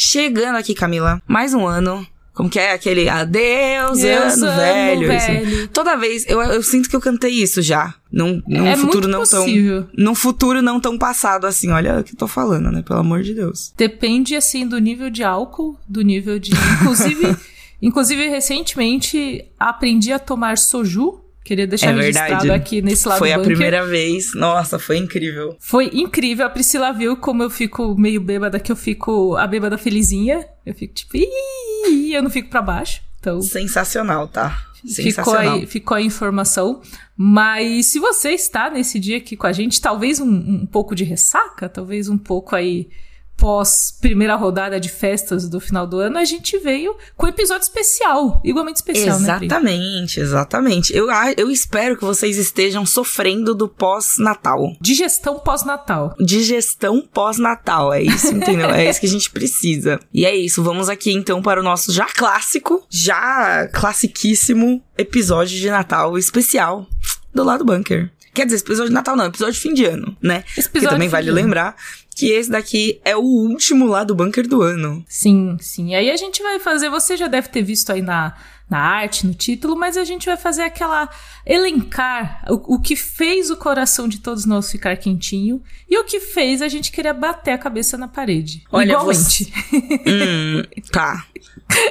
Chegando aqui, Camila, mais um ano. Como que é aquele adeus, Deus, ano, velho. velho. Toda vez, eu, eu sinto que eu cantei isso já. Num, num É futuro muito não possível. tão. Num futuro não tão passado assim. Olha o que eu tô falando, né? Pelo amor de Deus. Depende, assim, do nível de álcool, do nível de. Inclusive, inclusive recentemente aprendi a tomar soju. Queria deixar É registrado aqui nesse lado Foi a primeira vez. Nossa, foi incrível. Foi incrível. A Priscila viu como eu fico meio bêbada, que eu fico a bêbada felizinha. Eu fico tipo, eu não fico pra baixo. Então, Sensacional, tá? ficou aí, ficou a informação. Mas se você está nesse dia aqui com a gente, talvez um, um pouco de ressaca, talvez um pouco aí pós primeira rodada de festas do final do ano, a gente veio com um episódio especial, igualmente especial, né? Exatamente, exatamente. Eu, eu espero que vocês estejam sofrendo do pós-natal. Digestão pós-natal. Digestão pós-natal, é isso, entendeu? é isso que a gente precisa. E é isso, vamos aqui então para o nosso já clássico, já classiquíssimo episódio de Natal especial do lado bunker. Quer dizer, esse episódio de Natal não, episódio de fim de ano, né? Esse episódio também de vale lembrar que esse daqui é o último lá do bunker do ano. Sim, sim. Aí a gente vai fazer, você já deve ter visto aí na, na arte, no título, mas a gente vai fazer aquela elencar o, o que fez o coração de todos nós ficar quentinho e o que fez a gente querer bater a cabeça na parede. Olha, Igualmente. Hum, tá.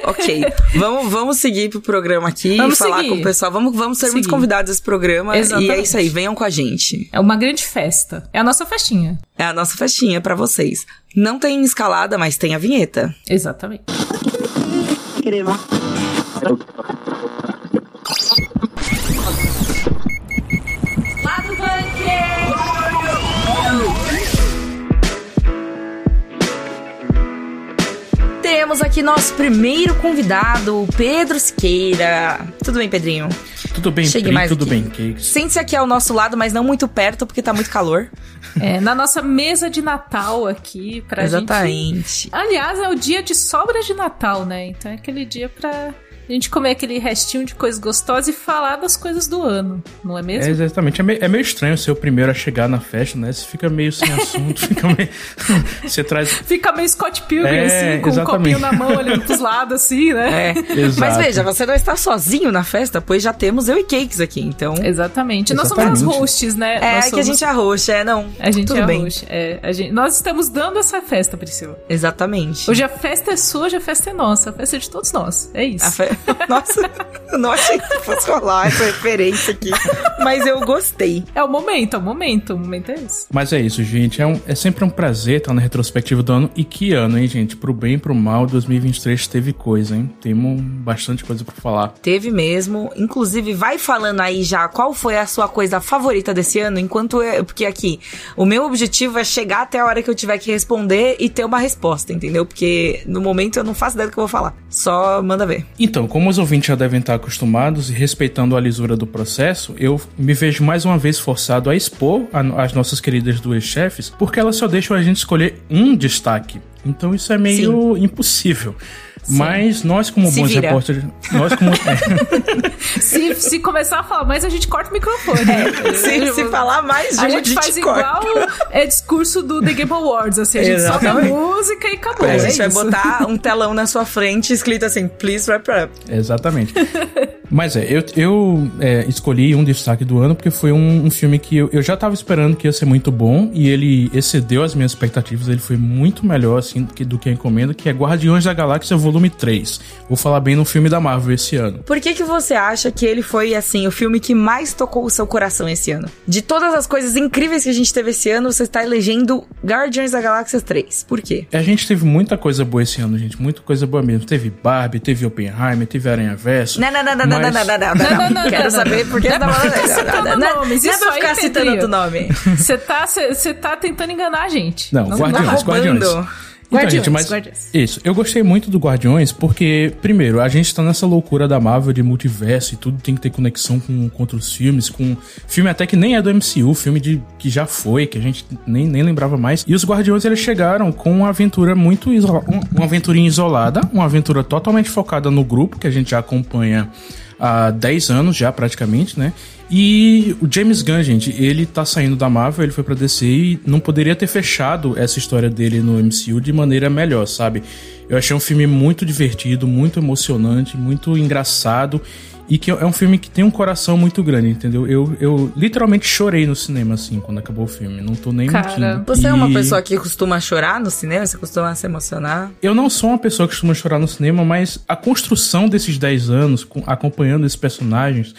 Ok. vamos, vamos seguir pro programa aqui Vamos e falar seguir. com o pessoal. Vamos, vamos ser Seguir. muitos convidados desse programa. E é Exatamente. isso aí, venham com a gente. É uma grande festa. É a nossa festinha. É a nossa festinha pra vocês. Não tem escalada, mas tem a vinheta. Exatamente. Temos aqui nosso primeiro convidado, o Pedro Siqueira. Tudo bem, Pedrinho? Tudo bem, Chegue Pri, mais tudo aqui. bem, Cakes. Sente-se aqui ao nosso lado, mas não muito perto, porque tá muito calor. É, na nossa mesa de Natal aqui, pra gente. Exatamente. Aliás, é o dia de sobras de Natal, né? Então é aquele dia pra a gente comer aquele restinho de coisas gostosas e falar das coisas do ano, não é É, mesmo? exatamente. É meio, é meio estranho ser o primeiro a chegar na festa, né? Você fica meio sem assunto, fica meio. Você traz. Fica meio Scott Pilgrim, É, assim, com um exatamente. copinho na mão, olhando pros lados, assim, né? É. Exato. Mas veja, você não está sozinho na festa, pois já temos eu e Cakes aqui, então. Exatamente. Nós somos as Exatamente. hosts, né? É, Nós que a somos- gente é roxa, é, não. A gente Tudo é bem. host. É, a gente... Nós estamos dando essa festa, Priscila. Exatamente. Hoje a festa é sua, hoje a festa é nossa. A festa é de todos nós. É isso. A fe... Nossa, eu não achei que fosse rolar essa referência aqui. Mas eu gostei. É o momento, é o momento. O momento é esse. Mas é isso, gente. É, um- é sempre um prazer estar na retrospectiva do ano. E que ano, hein, gente? Pro bem e pro mal, 2023 teve coisa, hein? Temos bastante coisa pra falar. Teve mesmo. Inclusive, vai falando aí já qual foi a sua coisa favorita desse ano, enquanto eu. Porque aqui, o meu objetivo é chegar até a hora que eu tiver que responder e ter uma resposta, entendeu? Porque no momento eu não faço ideia do que eu vou falar. Só manda ver. Então, como os ouvintes já devem estar acostumados e respeitando a lisura do processo, eu me vejo mais uma vez forçado a expor a- as nossas queridas duas chefes, porque elas só deixam a gente escolher um destaque. Então isso é meio impossível. Mas nós, como Se bons vira. repórteres. Nós, como. é, Se, se começar a falar mais, a gente corta o microfone. né? Se, se falar mais de A um, gente faz corta. igual é discurso do The Game Awards, assim, a gente sobe a Exatamente. música e acabou. A é gente vai botar um telão na sua frente escrito assim, please wrap up. Exatamente. Mas é, eu, eu é, escolhi um destaque do ano porque foi um, um filme que eu, eu já tava esperando que ia ser muito bom e ele excedeu as minhas expectativas. Ele foi muito melhor, assim, do que, do que a encomenda, que é Guardiões da Galáxia Volume 3. Vou falar bem no filme da Marvel esse ano. Por que que você acha que ele foi, assim, o filme que mais tocou o seu coração esse ano? De todas as coisas incríveis que a gente teve esse ano, você está elegendo Guardiões da Galáxia 3. Por quê? A gente teve muita coisa boa esse ano, gente. Muita coisa boa mesmo. Teve Barbie, teve Oppenheimer, teve Aranha Verso. Não, não, não, não, não, não, não, não, não, Não, não, não, não, Quero não, saber não. por que Não é você tá ficar citando Não, não, não é pra ficar citando Pedrinho. outro nome. Você tá, cê, cê tá tentando enganar a gente. Não, Guardiões. Guardiões. Então, Guardiões, gente, mas Guardiões. isso, eu gostei muito do Guardiões porque, primeiro, a gente tá nessa loucura da Marvel de multiverso e tudo tem que ter conexão com, com outros filmes, com filme até que nem é do MCU, filme de, que já foi, que a gente nem, nem lembrava mais. E os Guardiões, eles chegaram com uma aventura muito isolada, uma aventurinha isolada, uma aventura totalmente focada no grupo, que a gente já acompanha há 10 anos já, praticamente, né? E o James Gunn, gente, ele tá saindo da Marvel, ele foi pra DC e não poderia ter fechado essa história dele no MCU de maneira melhor, sabe? Eu achei um filme muito divertido, muito emocionante, muito engraçado e que é um filme que tem um coração muito grande, entendeu? Eu, eu literalmente chorei no cinema, assim, quando acabou o filme. Não tô nem Cara, mentindo. Você e... é uma pessoa que costuma chorar no cinema? Você costuma se emocionar? Eu não sou uma pessoa que costuma chorar no cinema, mas a construção desses 10 anos, acompanhando esses personagens,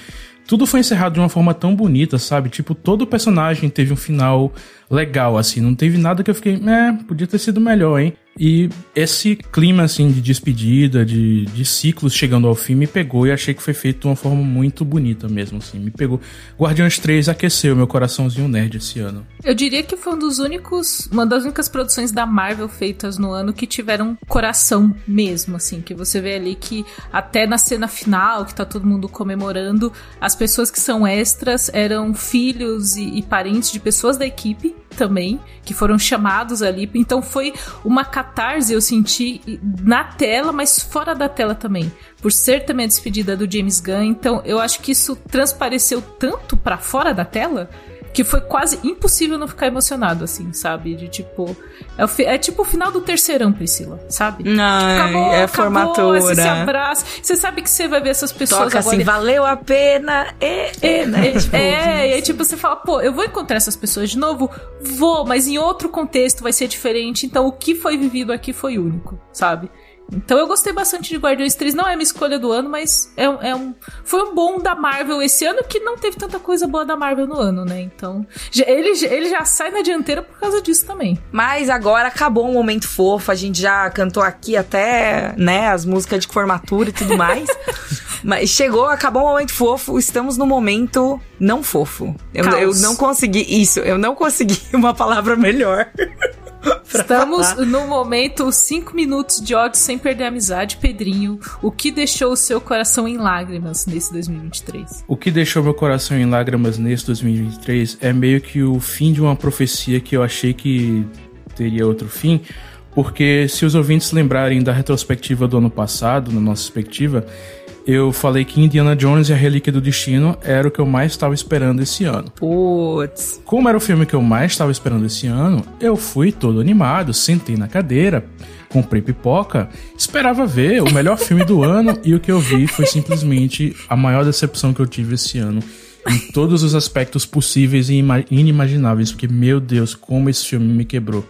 tudo foi encerrado de uma forma tão bonita, sabe? Tipo, todo personagem teve um final legal, assim. Não teve nada que eu fiquei, é, podia ter sido melhor, hein? E esse clima, assim, de despedida, de, de ciclos chegando ao fim, me pegou e achei que foi feito de uma forma muito bonita mesmo, assim. Me pegou. Guardiões 3 aqueceu meu coraçãozinho nerd esse ano. Eu diria que foi um dos únicos, uma das únicas produções da Marvel feitas no ano que tiveram coração mesmo, assim. Que você vê ali que até na cena final, que tá todo mundo comemorando, as pessoas que são extras eram filhos e, e parentes de pessoas da equipe também, que foram chamados ali. Então foi uma catarse eu senti na tela, mas fora da tela também. Por ser também a despedida do James Gunn, então eu acho que isso transpareceu tanto para fora da tela que foi quase impossível não ficar emocionado, assim, sabe? De tipo. É, o, é tipo o final do terceirão, Priscila, sabe? Não, acabou, é acabou, formatura. Você se abraça. Você sabe que você vai ver essas pessoas Toca agora. assim, valeu a pena. É, é, né? Tipo, é, e aí tipo, você fala, pô, eu vou encontrar essas pessoas de novo? Vou, mas em outro contexto vai ser diferente. Então o que foi vivido aqui foi único, sabe? Então eu gostei bastante de Guardiões 3. Não é minha escolha do ano, mas é, é, um, foi um bom da Marvel esse ano que não teve tanta coisa boa da Marvel no ano, né? Então ele, ele já sai na dianteira por causa disso também. Mas agora acabou um momento fofo. A gente já cantou aqui até, né, as músicas de formatura e tudo mais. mas chegou, acabou o um momento fofo. Estamos no momento não fofo. Eu, eu não consegui. Isso, eu não consegui uma palavra melhor. Estamos no momento 5 minutos de ódio sem perder a amizade, Pedrinho. O que deixou o seu coração em lágrimas nesse 2023? O que deixou meu coração em lágrimas nesse 2023 é meio que o fim de uma profecia que eu achei que teria outro fim. Porque se os ouvintes lembrarem da retrospectiva do ano passado, na nossa perspectiva, eu falei que Indiana Jones e a Relíquia do Destino era o que eu mais estava esperando esse ano. Putz. Como era o filme que eu mais estava esperando esse ano, eu fui todo animado, sentei na cadeira, comprei pipoca, esperava ver o melhor filme do ano e o que eu vi foi simplesmente a maior decepção que eu tive esse ano em todos os aspectos possíveis e inimagináveis, porque, meu Deus, como esse filme me quebrou.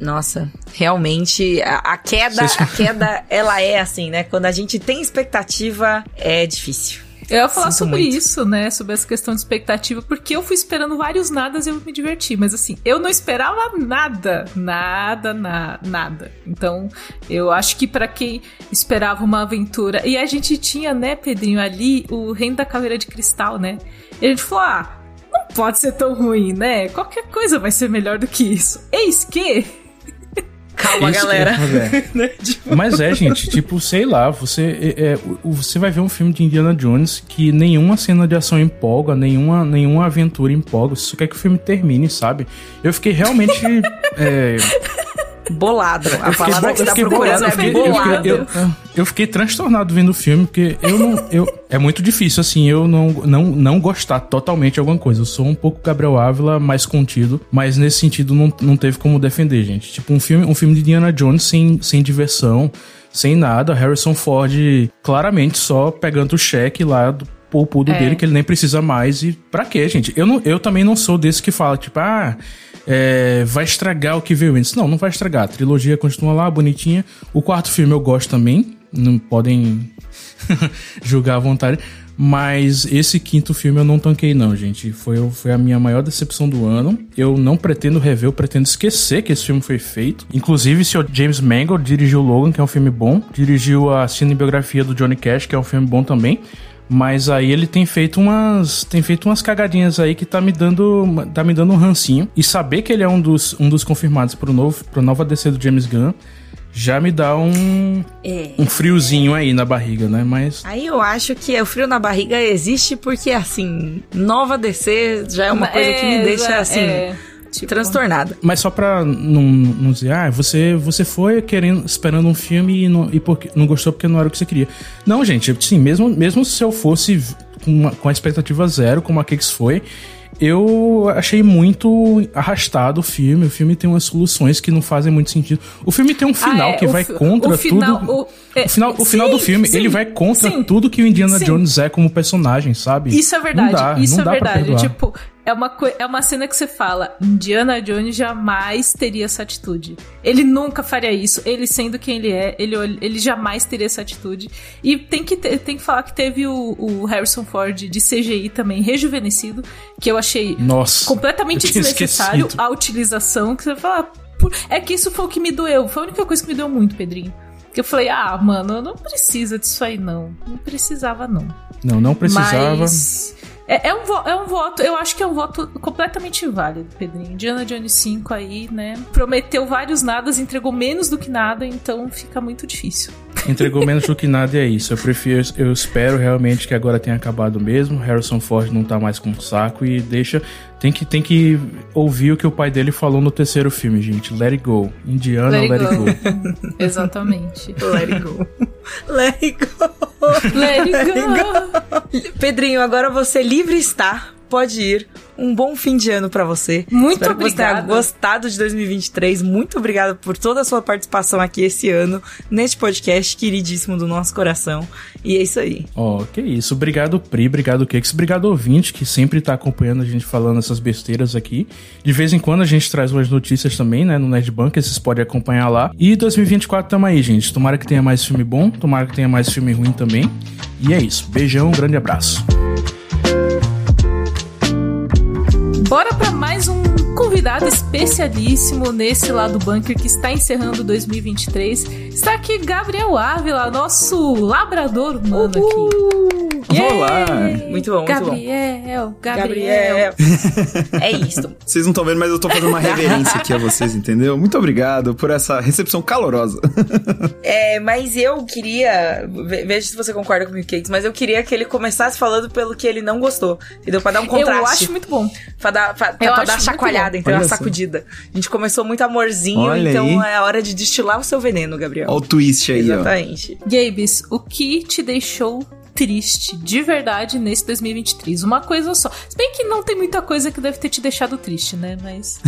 Nossa, realmente, a, a queda, a queda, ela é assim, né? Quando a gente tem expectativa, é difícil. Eu ia falar Sinto sobre muito. isso, né? Sobre essa questão de expectativa, porque eu fui esperando vários nadas e eu me diverti. Mas assim, eu não esperava nada. Nada, na, nada. Então, eu acho que para quem esperava uma aventura. E a gente tinha, né, Pedrinho, ali o Reino da Caveira de Cristal, né? E a gente falou: ah, não pode ser tão ruim, né? Qualquer coisa vai ser melhor do que isso. Eis que Calma, Isso, galera. É, tipo... Mas é, gente, tipo, sei lá, você, é, é, você vai ver um filme de Indiana Jones que nenhuma cena de ação empolga, nenhuma, nenhuma aventura empolga. Você só quer que o filme termine, sabe? Eu fiquei realmente. é, Bolado. A palavra que você tá procurando é bolado. Eu, eu, eu, fiquei transtornado vendo o filme, porque eu não. Eu, é muito difícil, assim, eu não, não, não gostar totalmente de alguma coisa. Eu sou um pouco Gabriel Ávila, mais contido, mas nesse sentido não, não teve como defender, gente. Tipo, um filme, um filme de Indiana Jones sem, sem diversão, sem nada. Harrison Ford claramente só pegando o cheque lá do poupudo é. dele, que ele nem precisa mais. E pra quê, gente? Eu, não, eu também não sou desse que fala, tipo, ah é, vai estragar o que veio antes. Não, não vai estragar. A trilogia continua lá, bonitinha. O quarto filme eu gosto também. Não podem julgar à vontade. Mas esse quinto filme eu não tanquei, não, gente. Foi, foi a minha maior decepção do ano. Eu não pretendo rever, eu pretendo esquecer que esse filme foi feito. Inclusive, o James Mangold dirigiu Logan, que é um filme bom. Dirigiu a cinebiografia do Johnny Cash, que é um filme bom também. Mas aí ele tem feito umas tem feito umas cagadinhas aí que tá me dando tá me dando um rancinho e saber que ele é um dos, um dos confirmados pro novo pro nova DC do James Gunn já me dá um é. um friozinho aí na barriga, né? Mas aí eu acho que o frio na barriga existe porque assim, nova DC já é uma coisa é, que me deixa assim é Tipo, transtornada. Mas só pra não, não dizer, ah, você, você foi querendo, esperando um filme e, não, e porque, não gostou porque não era o que você queria. Não, gente, sim, mesmo, mesmo se eu fosse com, uma, com a expectativa zero, como a Kix foi, eu achei muito arrastado o filme. O filme tem umas soluções que não fazem muito sentido. O filme tem um final Ah, é, que vai contra o final- tudo. o- é, o final, o final sim, do filme, sim, ele vai contra sim, tudo que o Indiana sim. Jones é como personagem, sabe? Isso é verdade, Não dá, isso não é dá verdade. Tipo, é uma, é uma cena que você fala, Indiana Jones jamais teria essa atitude. Ele nunca faria isso. Ele sendo quem ele é, ele, ele jamais teria essa atitude. E tem que, ter- tem que falar que teve o, o Harrison Ford de CGI também rejuvenescido, que eu achei Nossa. completamente eu desnecessário esquecido. a utilização que você fala. "Pô, É que isso foi o que me doeu. Foi a única coisa que me doeu muito, Pedrinho. Que eu falei, ah, mano, não precisa disso aí, não. Não precisava, não. Não, não precisava. Mas. É, é um é um voto, eu acho que é um voto completamente válido, Pedrinho. Indiana Jones 5 aí, né? Prometeu vários nadas, entregou menos do que nada, então fica muito difícil. Entregou menos do que nada e é isso. Eu prefiro, eu espero realmente que agora tenha acabado mesmo. Harrison Ford não tá mais com saco e deixa. Tem que, tem que ouvir o que o pai dele falou no terceiro filme, gente. Let it go. Indiana, let, Let it it go. Exatamente. Let it go. Let it go. Let it go. Pedrinho, agora você livre está. Pode ir. Um bom fim de ano pra você. Muito Espero que você tenha obrigada. gostado de 2023. Muito obrigada por toda a sua participação aqui esse ano, neste podcast queridíssimo do nosso coração. E é isso aí. Ó, que isso. Obrigado, Pri. Obrigado, Kex. Obrigado, ouvinte, que sempre tá acompanhando a gente falando essas besteiras aqui. De vez em quando a gente traz umas notícias também, né, no Nerd Bunker. Vocês podem acompanhar lá. E 2024 tamo aí, gente. Tomara que tenha mais filme bom. Tomara que tenha mais filme ruim também. E é isso. Beijão, um grande abraço. Bora pra mais um convidado especialíssimo nesse lado bunker que está encerrando 2023. Está aqui Gabriel Ávila, nosso labrador humano aqui. Olá! Muito bom, muito bom. Gabriel, Gabriel. Gabriel. é isso. Vocês não estão vendo, mas eu tô fazendo uma reverência aqui a vocês, entendeu? Muito obrigado por essa recepção calorosa. É, mas eu queria. ve- Veja se você concorda comigo, Cakes, mas eu queria que ele começasse falando pelo que ele não gostou. Entendeu? Pra dar um contraste. Eu acho muito bom. Pra dar, pra, pra dar chacoalhada, bom. entendeu? Olha Uma só. sacudida. A gente começou muito amorzinho, Olha então aí. é a hora de destilar o seu veneno, Gabriel. Olha o twist aí, ó. Exatamente. Gabes, o que te deixou triste de verdade nesse 2023? Uma coisa só. Se bem que não tem muita coisa que deve ter te deixado triste, né? Mas.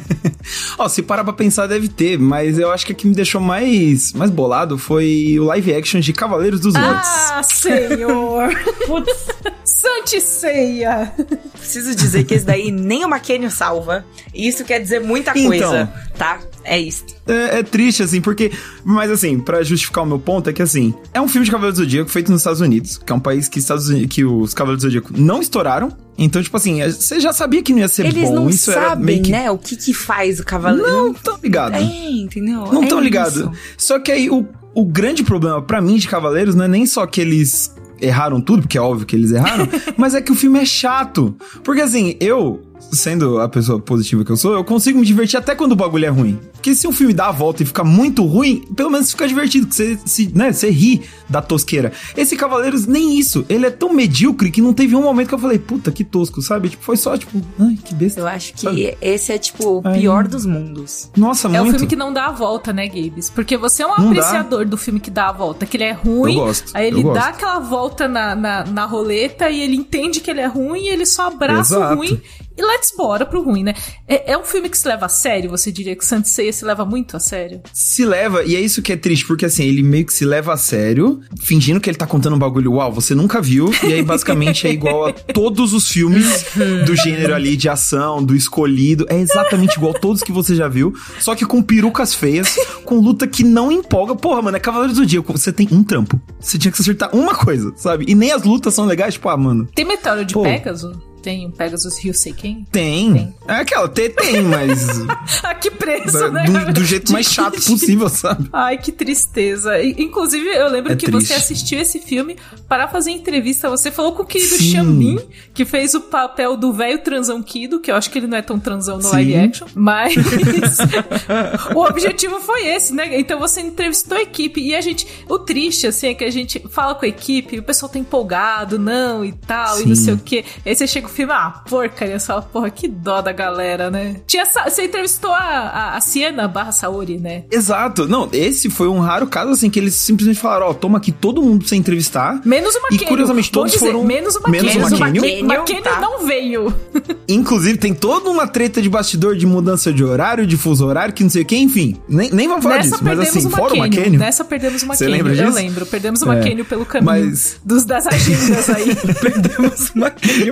Ó, se parar pra pensar, deve ter, mas eu acho que o que me deixou mais, mais bolado foi o live action de Cavaleiros dos Mortos. Ah, senhor! Putz. Sante ceia! Preciso dizer que esse daí nem o McKenny salva. E isso quer dizer muita Então. coisa, tá? É isso. É, é triste, assim, porque. Mas, assim, pra justificar o meu ponto, é que, assim, é um filme de Cavaleiros do Zodíaco feito nos Estados Unidos, que é um país que, Estados Unidos, que os Cavaleiros do Zodíaco não estouraram. Então, tipo assim, é- você já sabia que não ia ser Eles bom. não Isso era sabem, meio que. né? O que que faz o cavaleiro. Não tão ligado. É, entendeu? Não é tão ligado. Só que aí o, o grande problema pra mim de Cavaleiros não é nem só que eles erraram tudo, porque é óbvio que eles erraram, mas é que o filme é chato. Porque assim, eu, sendo a pessoa positiva que eu sou, eu consigo me divertir até quando o bagulho é ruim. Porque se um filme dá a volta e fica muito ruim, pelo menos fica divertido, que você, se, né, você ri da tosqueira. Esse Cavaleiros, nem isso. Ele é tão medíocre que não teve um momento que eu falei, puta, que tosco, sabe? Tipo, foi só, tipo, ai, que besta. Eu acho que Sabe? esse é, tipo, o Ai. pior dos mundos. Nossa, É muito. o filme que não dá a volta, né, Gabes? Porque você é um Não dá. apreciador do filme que dá a volta, que ele é ruim. Eu gosto, Aí ele eu dá gosto. aquela volta na, na, na roleta e ele entende que ele é ruim e ele só abraça Exato. o ruim e let's bora pro ruim, né? É, é um filme que se leva a sério, você diria que Saint Seiya se leva muito a sério? se leva, e é isso que é triste, porque assim, ele meio que se leva a sério, fingindo que ele tá contando um bagulho, uau, você nunca viu, e aí basicamente é igual a todos os filmes do gênero ali de ação, do escolhido, é exatamente igual a todos que você já viu, só que com perucas feias, com luta que não empolga. Porra, mano, é Cavaleiros do Dia, você tem um trampo. Você tinha que acertar uma coisa, sabe? E nem as lutas são legais, tipo, ah, mano, Tem Meteoro de Pô. Pegasus? Tem o Pegasus Ryuseiken? tem. Tem. É aquela, tem, tem, mas ah, que preço, né? do, do jeito mais chato possível, sabe? Ai, que tristeza. Inclusive, eu lembro É que triste. você assistiu esse filme para fazer entrevista. Você falou com o querido Sim. Que fez o papel do velho transão Kido, que eu acho que ele não é tão transão no Sim. live action, mas o objetivo foi esse, né? Então você entrevistou a equipe e a gente. O triste, assim, é que a gente fala com a equipe o pessoal tá empolgado, não e tal, e não Sim. sei o quê. Aí você chega o filme é uma porcaria. Fala, porra, que dó da galera, né? Tinha, você entrevistou a, a, a Siena barra Saori, né? Exato. Não, esse foi um raro caso, assim, que eles simplesmente falaram, ó, toma aqui todo mundo pra você entrevistar. Menos o McKenny. E curiosamente todos dizer, foram... Menos o McKenny. Menos o McKenny. O McKenny tá. não veio. Inclusive, tem toda uma treta de bastidor de mudança de horário, de fuso horário, que não sei o que, enfim. Nem, nem vamos falar Nessa disso, mas assim, fora o McKenny... Nessa perdemos o. Você lembra disso? Eu lembro. Perdemos o McKenny é, pelo caminho mas... dos, das agendas aí. perdemos o McKenny.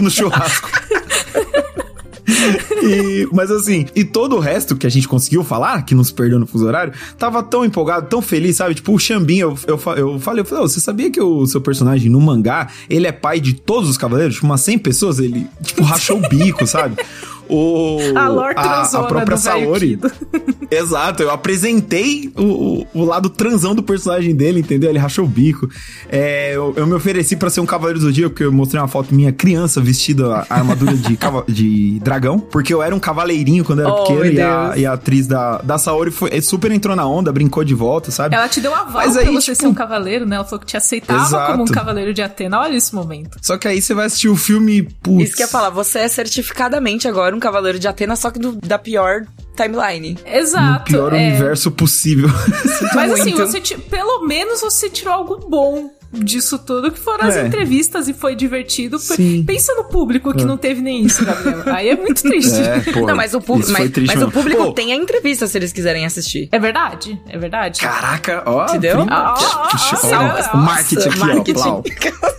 No churrasco. e, mas assim, e todo o resto que a gente conseguiu falar, que nos perdeu no fuso horário, tava tão empolgado, tão feliz, sabe? Tipo, o Xambin, eu, eu, eu falei, eu falei, oh, você sabia que o seu personagem no mangá, ele é pai de todos os cavaleiros? Tipo, umas 100 pessoas, ele, tipo, rachou o bico, sabe? O, a, lore a, a própria Saori. Exato, eu apresentei o, o, o, lado transão do personagem dele, entendeu? Ele rachou o bico. É, eu, eu, me ofereci para ser um Cavaleiro do Zodíaco, porque eu mostrei uma foto minha criança vestida a armadura de, de dragão, porque eu era um cavaleirinho quando eu era oh, pequeno e a, e a, atriz da, da Saori foi, super entrou na onda, brincou de volta, sabe? Ela te deu a voz pra você tipo... ser um cavaleiro, né? Ela falou que te aceitava Exato. como um cavaleiro de Atena. Olha esse momento. Só que aí você vai assistir o filme, putz... Isso que eu ia falar, você é certificadamente agora um cavaleiro de Atena, só que do, da pior timeline. Exato. No pior é. universo possível. Mas assim, você pelo menos você tirou algo bom disso tudo, que foram as é. entrevistas e foi divertido. Pensa no público que é. não teve nem isso, Gabriel. Aí é muito triste. É, pô, não, mas o, mas, mas o público pô. tem a entrevista se eles quiserem assistir. É verdade, é verdade. Caraca, ó. Entendeu? o marketing aqui, marketing. ó.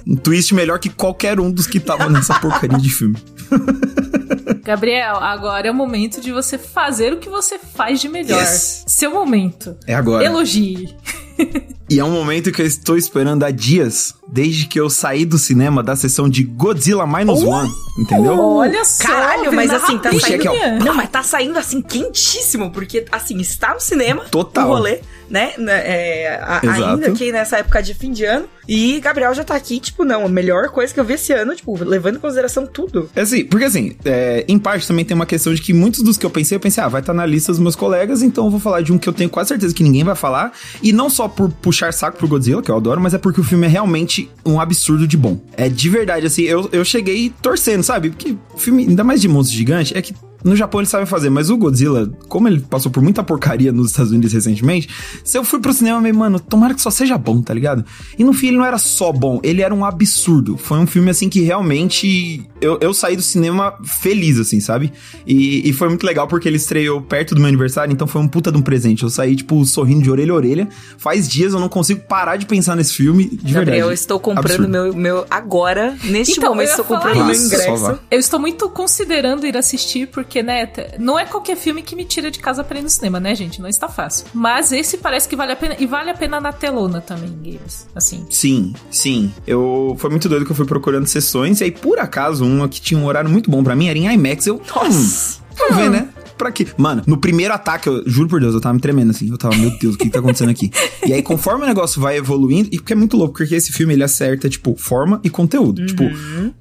Um twist melhor que qualquer um dos que estavam nessa porcaria de filme. Gabriel, agora é o momento de você fazer o que você faz de melhor. Yes. Seu momento. É agora. Elogie. e é um momento que eu estou esperando há dias, desde que eu saí do cinema da sessão de Godzilla Minus oh, One, entendeu? Olha só, Caralho, mas assim, tá saindo... Aqui, não, mas tá saindo assim quentíssimo, porque assim, está no cinema, Total. o rolê, né? né é, a, ainda aqui nessa época de fim de ano. E Gabriel já tá aqui, tipo, não, a melhor coisa que eu vi esse ano, tipo, levando em consideração tudo. É assim, porque assim, é, em parte também tem uma questão de que muitos dos que eu pensei, eu pensei, ah, vai estar tá na lista dos meus colegas, então eu vou falar de um que eu tenho quase certeza que ninguém vai falar. E não só por puxar saco pro Godzilla, que eu adoro, mas é porque o filme é realmente um absurdo de bom. É de verdade, assim, eu, eu cheguei torcendo, sabe? Porque filme, ainda mais de monstro gigante, é que no Japão eles sabem fazer, mas o Godzilla, como ele passou por muita porcaria nos Estados Unidos recentemente, se eu fui pro cinema meio, mano, tomara que só seja bom, tá ligado? E no fim ele não era só bom, ele era um absurdo. Foi um filme, assim, que realmente eu, eu saí do cinema feliz, assim, sabe? E, e foi muito legal porque ele estreou perto do meu aniversário, então foi um puta de um presente. Eu saí, tipo, sorrindo de orelha a orelha. Faz dias eu não consigo parar de pensar nesse filme, de Gabriel, verdade. Eu estou comprando meu, meu agora, neste então, momento, estou comprando meu ingresso. Eu estou muito considerando ir assistir, porque porque, né, não é qualquer filme que me tira de casa pra ir no cinema, né, gente? Não está fácil. Mas esse parece que vale a pena. E vale a pena na telona também, games. Assim. Sim, sim. Eu. Foi muito doido que eu fui procurando sessões. E aí, por acaso, uma que tinha um horário muito bom para mim era em IMAX. Eu. Nossa! Hum, vamos ver, né? Pra quê? Mano, no primeiro ataque, eu juro por Deus, eu tava me tremendo assim. Eu tava, meu Deus, o que, que tá acontecendo aqui? e aí, conforme o negócio vai evoluindo, e porque é muito louco, porque esse filme ele acerta, tipo, forma e conteúdo. Uhum. Tipo,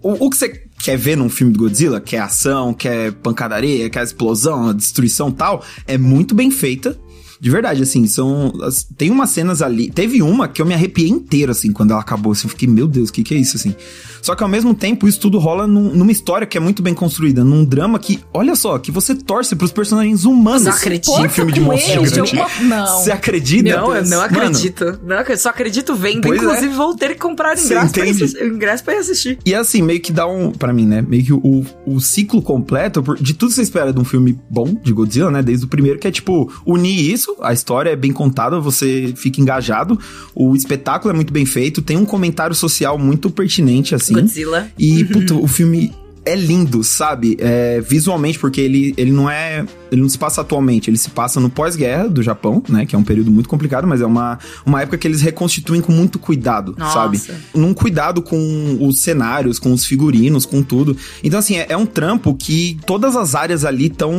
o, o que você quer ver num filme do Godzilla, quer ação, quer pancadaria, quer explosão, destruição tal, é muito bem feita. De verdade, assim, são. Tem umas cenas ali. Teve uma que eu me arrepiei inteiro, assim, quando ela acabou. Assim, eu fiquei, meu Deus, o que, que é isso, assim? Só que ao mesmo tempo, isso tudo rola num, numa história que é muito bem construída, num drama que, olha só, que você torce pros personagens humanos. Não acredito. Em filme de monstro gigante. Não. Você acredita? Não, eu não acredito. Mano, não acredito. Só acredito vendo. Pois é. Inclusive, é. vou ter que comprar ingresso pra, assistir, ingresso pra ir assistir. E assim, meio que dá um. para mim, né? Meio que o, o ciclo completo de tudo que você espera de um filme bom de Godzilla, né? Desde o primeiro, que é tipo, unir isso, a história é bem contada, você fica engajado, o espetáculo é muito bem feito, tem um comentário social muito pertinente, assim. Godzilla. E e, puto, o filme é lindo, sabe? É, visualmente, porque ele, ele não é. Ele não se passa atualmente, ele se passa no pós-guerra do Japão, né? Que é um período muito complicado, mas é uma, uma época que eles reconstituem com muito cuidado, Nossa. sabe? Num cuidado com os cenários, com os figurinos, com tudo. Então, assim, é, é um trampo que todas as áreas ali estão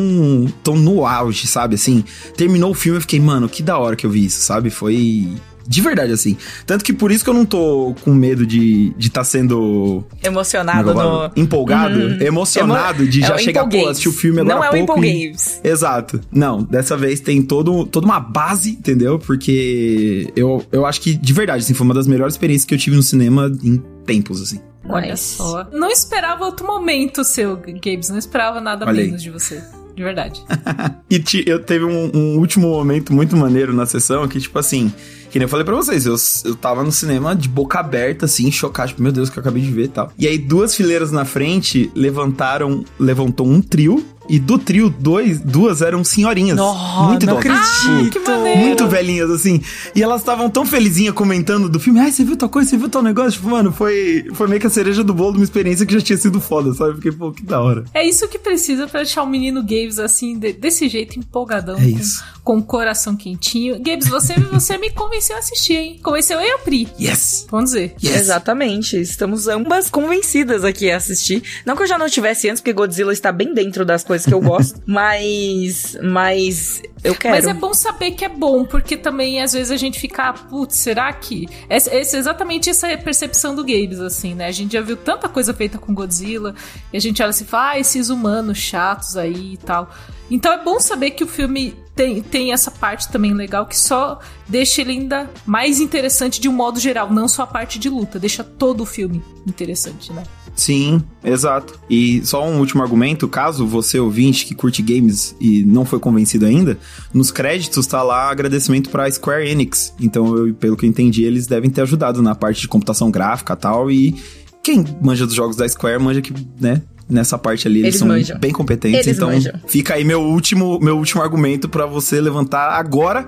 tão no auge, sabe? Assim, terminou o filme, eu fiquei, mano, que da hora que eu vi isso, sabe? Foi de verdade, assim. Tanto que por isso que eu não tô com medo de estar de tá sendo. Emocionado no. Empolgado, hum. emocionado Emo... de já é chegar, pô, assistir o filme agora. Não é o Empolgames. E... Exato. Não, dessa vez tem todo, toda uma base, entendeu? Porque eu, eu acho que, de verdade, assim, foi uma das melhores experiências que eu tive no cinema em tempos, assim. Olha Nice. só. Não esperava outro momento seu, Gabes. Não esperava nada Olha aí. menos de você. De verdade. E ti- eu teve um, um último momento muito maneiro na sessão que, tipo assim, que nem eu falei pra vocês, eu, eu tava no cinema de boca aberta, assim, chocado, tipo, meu Deus, que eu acabei de ver e tal. E aí, duas fileiras na frente levantaram, levantou um trio, e do trio, dois, duas eram senhorinhas. Não, muito não idosas. acredito. que maneiro. Muito velhinhas, assim. E elas estavam tão felizinhas comentando do filme. Ai, você viu tal coisa? Você viu tal negócio? Tipo, mano, foi, foi meio que a cereja do bolo de uma experiência que já tinha sido foda, sabe? Eu Fiquei, pô, que da hora. É isso que precisa pra deixar o menino Gabes assim, de- desse jeito, empolgadão. É com- isso. Com, o coração quentinho. Gabes, você, você me convenceu a assistir, hein? Convenceu eu e a Pri. Yes! Vamos dizer. Yes! Exatamente. Estamos ambas convencidas aqui a assistir. Não que eu já não tivesse antes, porque Godzilla está bem dentro das coisas que eu gosto. mas. Mas. Eu quero. Mas é bom saber que é bom, porque também às vezes a gente fica, ah, putz, será que. Essa, essa- exatamente essa é a percepção do Gabes, assim, né? A gente já viu tanta coisa feita com Godzilla, e a gente olha assim e fala, ah, esses humanos chatos aí e tal. Então é bom saber que o filme tem, tem essa parte também legal que só deixa ele ainda mais interessante de um modo geral, não só a parte de luta, deixa todo o filme interessante, né? Sim, exato. E só um último argumento, caso você ouvinte que curte games e não foi convencido ainda, nos créditos tá lá agradecimento pra Square Enix. Então, eu, pelo que eu entendi, eles devem ter ajudado na parte de computação gráfica tal. E quem manja dos jogos da Square manja que, né, nessa parte ali eles, Eles são manjam. bem competentes. Eles então, manjam. fica aí meu último, meu último argumento pra você levantar agora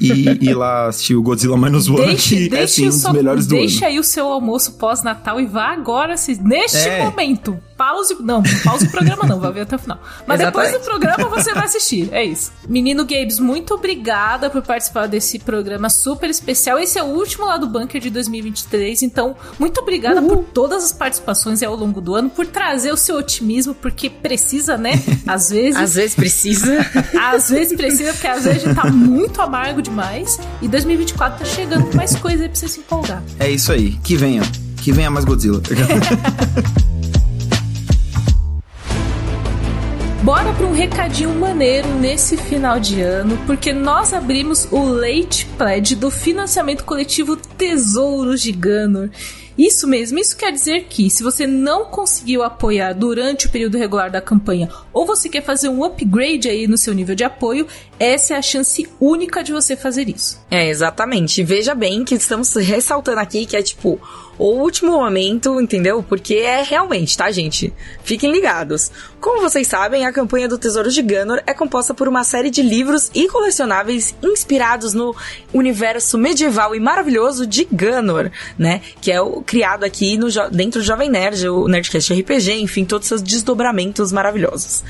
e ir lá assistir o Godzilla Minus One, Deixe, que é deixe sim um dos melhores do deixa ano. aí o seu almoço pós-natal e vá agora, se, neste É. momento. Pause. Não, pause o programa, não, vai ver até o final. Mas depois do Exatamente. programa você vai assistir. É isso. Menino Gabes, muito obrigada por participar desse programa super especial. Esse é o último lá do Bunker de 2023. Então, muito obrigada por todas as participações ao longo do ano, por trazer o seu otimismo, porque precisa, né? Às vezes. Às vezes precisa. Às vezes precisa, porque às vezes a gente tá muito amargo demais. E 2024 tá chegando com mais coisa aí pra você se empolgar. É isso aí. Que venha. Que venha mais Godzilla. Bora para um recadinho maneiro nesse final de ano, porque nós abrimos o Late Pledge do financiamento coletivo Tesouros de Ganor. Isso mesmo, isso quer dizer que se você não conseguiu apoiar durante o período regular da campanha ou você quer fazer um upgrade aí no seu nível de apoio, essa é a chance única de você fazer isso. É, exatamente. Veja bem que estamos ressaltando aqui que é tipo o último momento, entendeu? Porque é realmente, tá, gente? Fiquem ligados. Como vocês sabem, a campanha do Tesouro de Ganor é composta por uma série de livros e colecionáveis inspirados no universo medieval e maravilhoso de Ganor, né? Que é o criado aqui no, dentro do Jovem Nerd, o Nerdcast RPG, enfim, todos seus desdobramentos maravilhosos.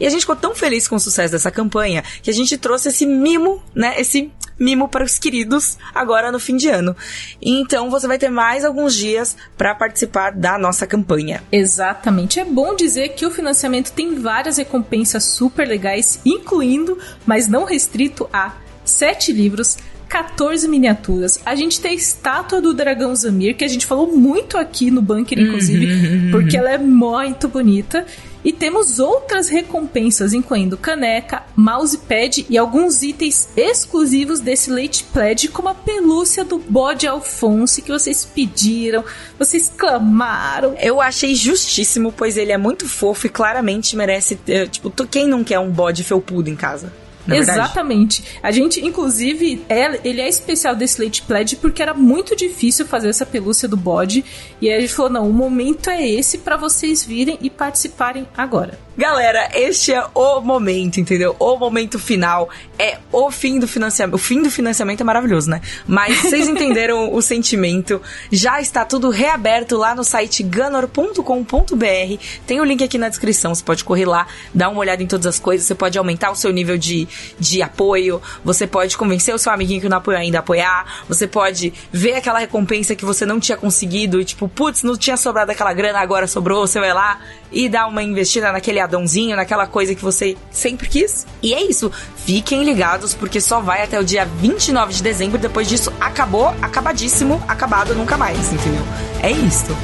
E a gente ficou tão feliz com o sucesso dessa campanha que a gente trouxe esse mimo, né? Esse mimo para os queridos agora no fim de ano. Então você vai ter mais alguns dias para participar da nossa campanha. Exatamente. É bom dizer que o financiamento tem várias recompensas super legais, incluindo, mas não restrito a, sete livros. 14 miniaturas. A gente tem a estátua do dragão Zamir, que a gente falou muito aqui no bunker, inclusive, porque ela é muito bonita. E temos outras recompensas, incluindo caneca, mousepad e alguns itens exclusivos desse Late Pledge, como a pelúcia do bode Alphonse que vocês pediram, vocês clamaram. Eu achei justíssimo, pois ele é muito fofo e claramente merece, eh, tipo, quem não quer um bode felpudo em casa? É verdade? Exatamente. A gente, inclusive, é, ele é especial desse Late Pledge porque era muito difícil fazer essa pelúcia do bode. E aí a gente falou: não, o momento é esse para vocês virem e participarem agora. Galera, este é o momento, entendeu? O momento final. É o fim do financiamento. O fim do financiamento é maravilhoso, né? Mas vocês entenderam o sentimento. Já está tudo reaberto lá no site ganor.com.br. Tem o link aqui na descrição. Você pode correr lá, dar uma olhada em todas as coisas. Você pode aumentar o seu nível de, de apoio. Você pode convencer o seu amiguinho que não apoiou ainda a apoiar. Você pode ver aquela recompensa que você não tinha conseguido. E tipo, putz, não tinha sobrado aquela grana, agora sobrou. Você vai lá e dá uma investida naquele adãozinho, naquela coisa que você sempre quis. E é isso. Fiquem ligados, porque só vai até o dia 29 de dezembro. Depois disso, acabou, acabadíssimo, acabado nunca mais, entendeu? É isso.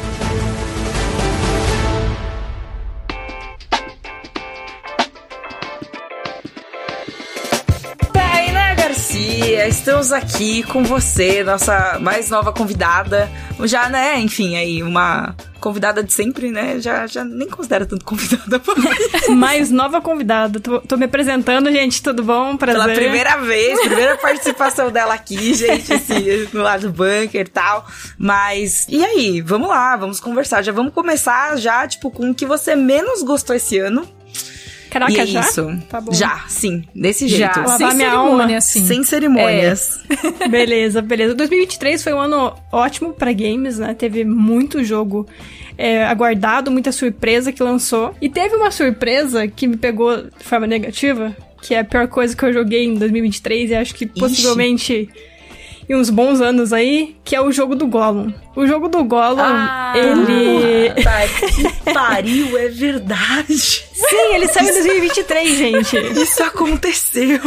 Tainá Garcia, estamos aqui com você, nossa mais nova convidada. Já, né, enfim, aí uma convidada de sempre, né? Já, já nem considero tanto convidada. Mais nova convidada. Tô, tô, me apresentando, gente. Tudo bom? Prazer. Pela primeira vez, primeira participação dela aqui, gente, assim, no lado do bunker e tal. Mas, e aí? Vamos lá, vamos conversar. Já vamos começar já, tipo, com o que você menos gostou esse ano. Caraca, e é já? isso. Tá bom. Já, sim. Desse jeito. Já, Lavar sem minha cerimônia, alma. assim. Sem cerimônias. Beleza, beleza. 2023 foi um ano ótimo pra games, né? Teve muito jogo é, aguardado, muita surpresa que lançou. E teve uma surpresa que me pegou de forma negativa, que é a pior coisa que eu joguei em 2023 e acho que possivelmente em uns bons anos aí, que é o jogo do Gollum. O jogo do Gollum, Ah, ele... Tá, que pariu, é verdade. Sim, ele saiu em 2023, gente. Isso aconteceu.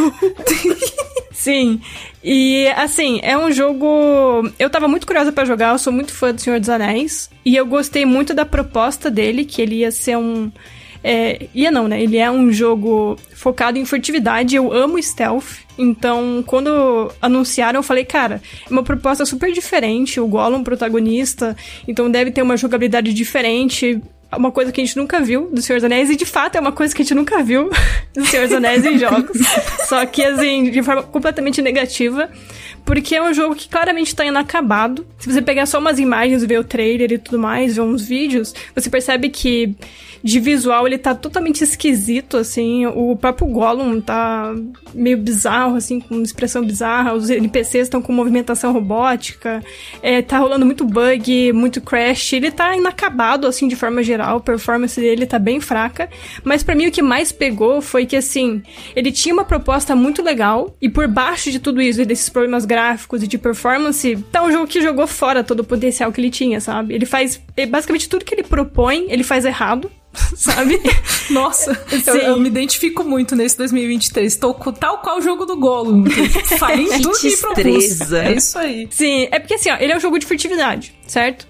Sim. E assim, é um jogo. Eu tava muito curiosa pra jogar, eu sou muito fã do Senhor dos Anéis. E eu gostei muito da proposta dele, que ele ia ser um. É, ia não, né? Ele é um jogo focado em furtividade. Eu amo stealth. Então, quando anunciaram, eu falei, cara, é uma proposta super diferente. O Gollum protagonista, então deve ter uma jogabilidade diferente uma coisa que a gente nunca viu do Senhor dos Anéis, e de fato é uma coisa que a gente nunca viu do Senhor dos Anéis em jogos. Só que, assim, de forma completamente negativa. Porque é um jogo que claramente tá inacabado. Se você pegar só umas imagens, ver o trailer e tudo mais, ver uns vídeos, você percebe que de visual ele tá totalmente esquisito, assim. O próprio Gollum tá meio bizarro, assim, com expressão bizarra. Os NPCs estão com movimentação robótica. É, tá rolando muito bug, muito crash. Ele tá inacabado, assim, de forma geral. A performance dele tá bem fraca. Mas para mim o que mais pegou foi que, assim, ele tinha uma proposta muito legal. E por baixo de tudo isso, desses problemas gráficos e de performance, tá um jogo que jogou fora todo o potencial que ele tinha, sabe? Ele faz é, basicamente tudo que ele propõe, ele faz errado. Sabe? Nossa, eu, eu, me identifico muito nesse 2023. Tô com tal qual o jogo do Gollum. Falei Que tudo e propus. destreza. É isso aí. Sim, é porque assim, ó, ele é um jogo de furtividade, certo?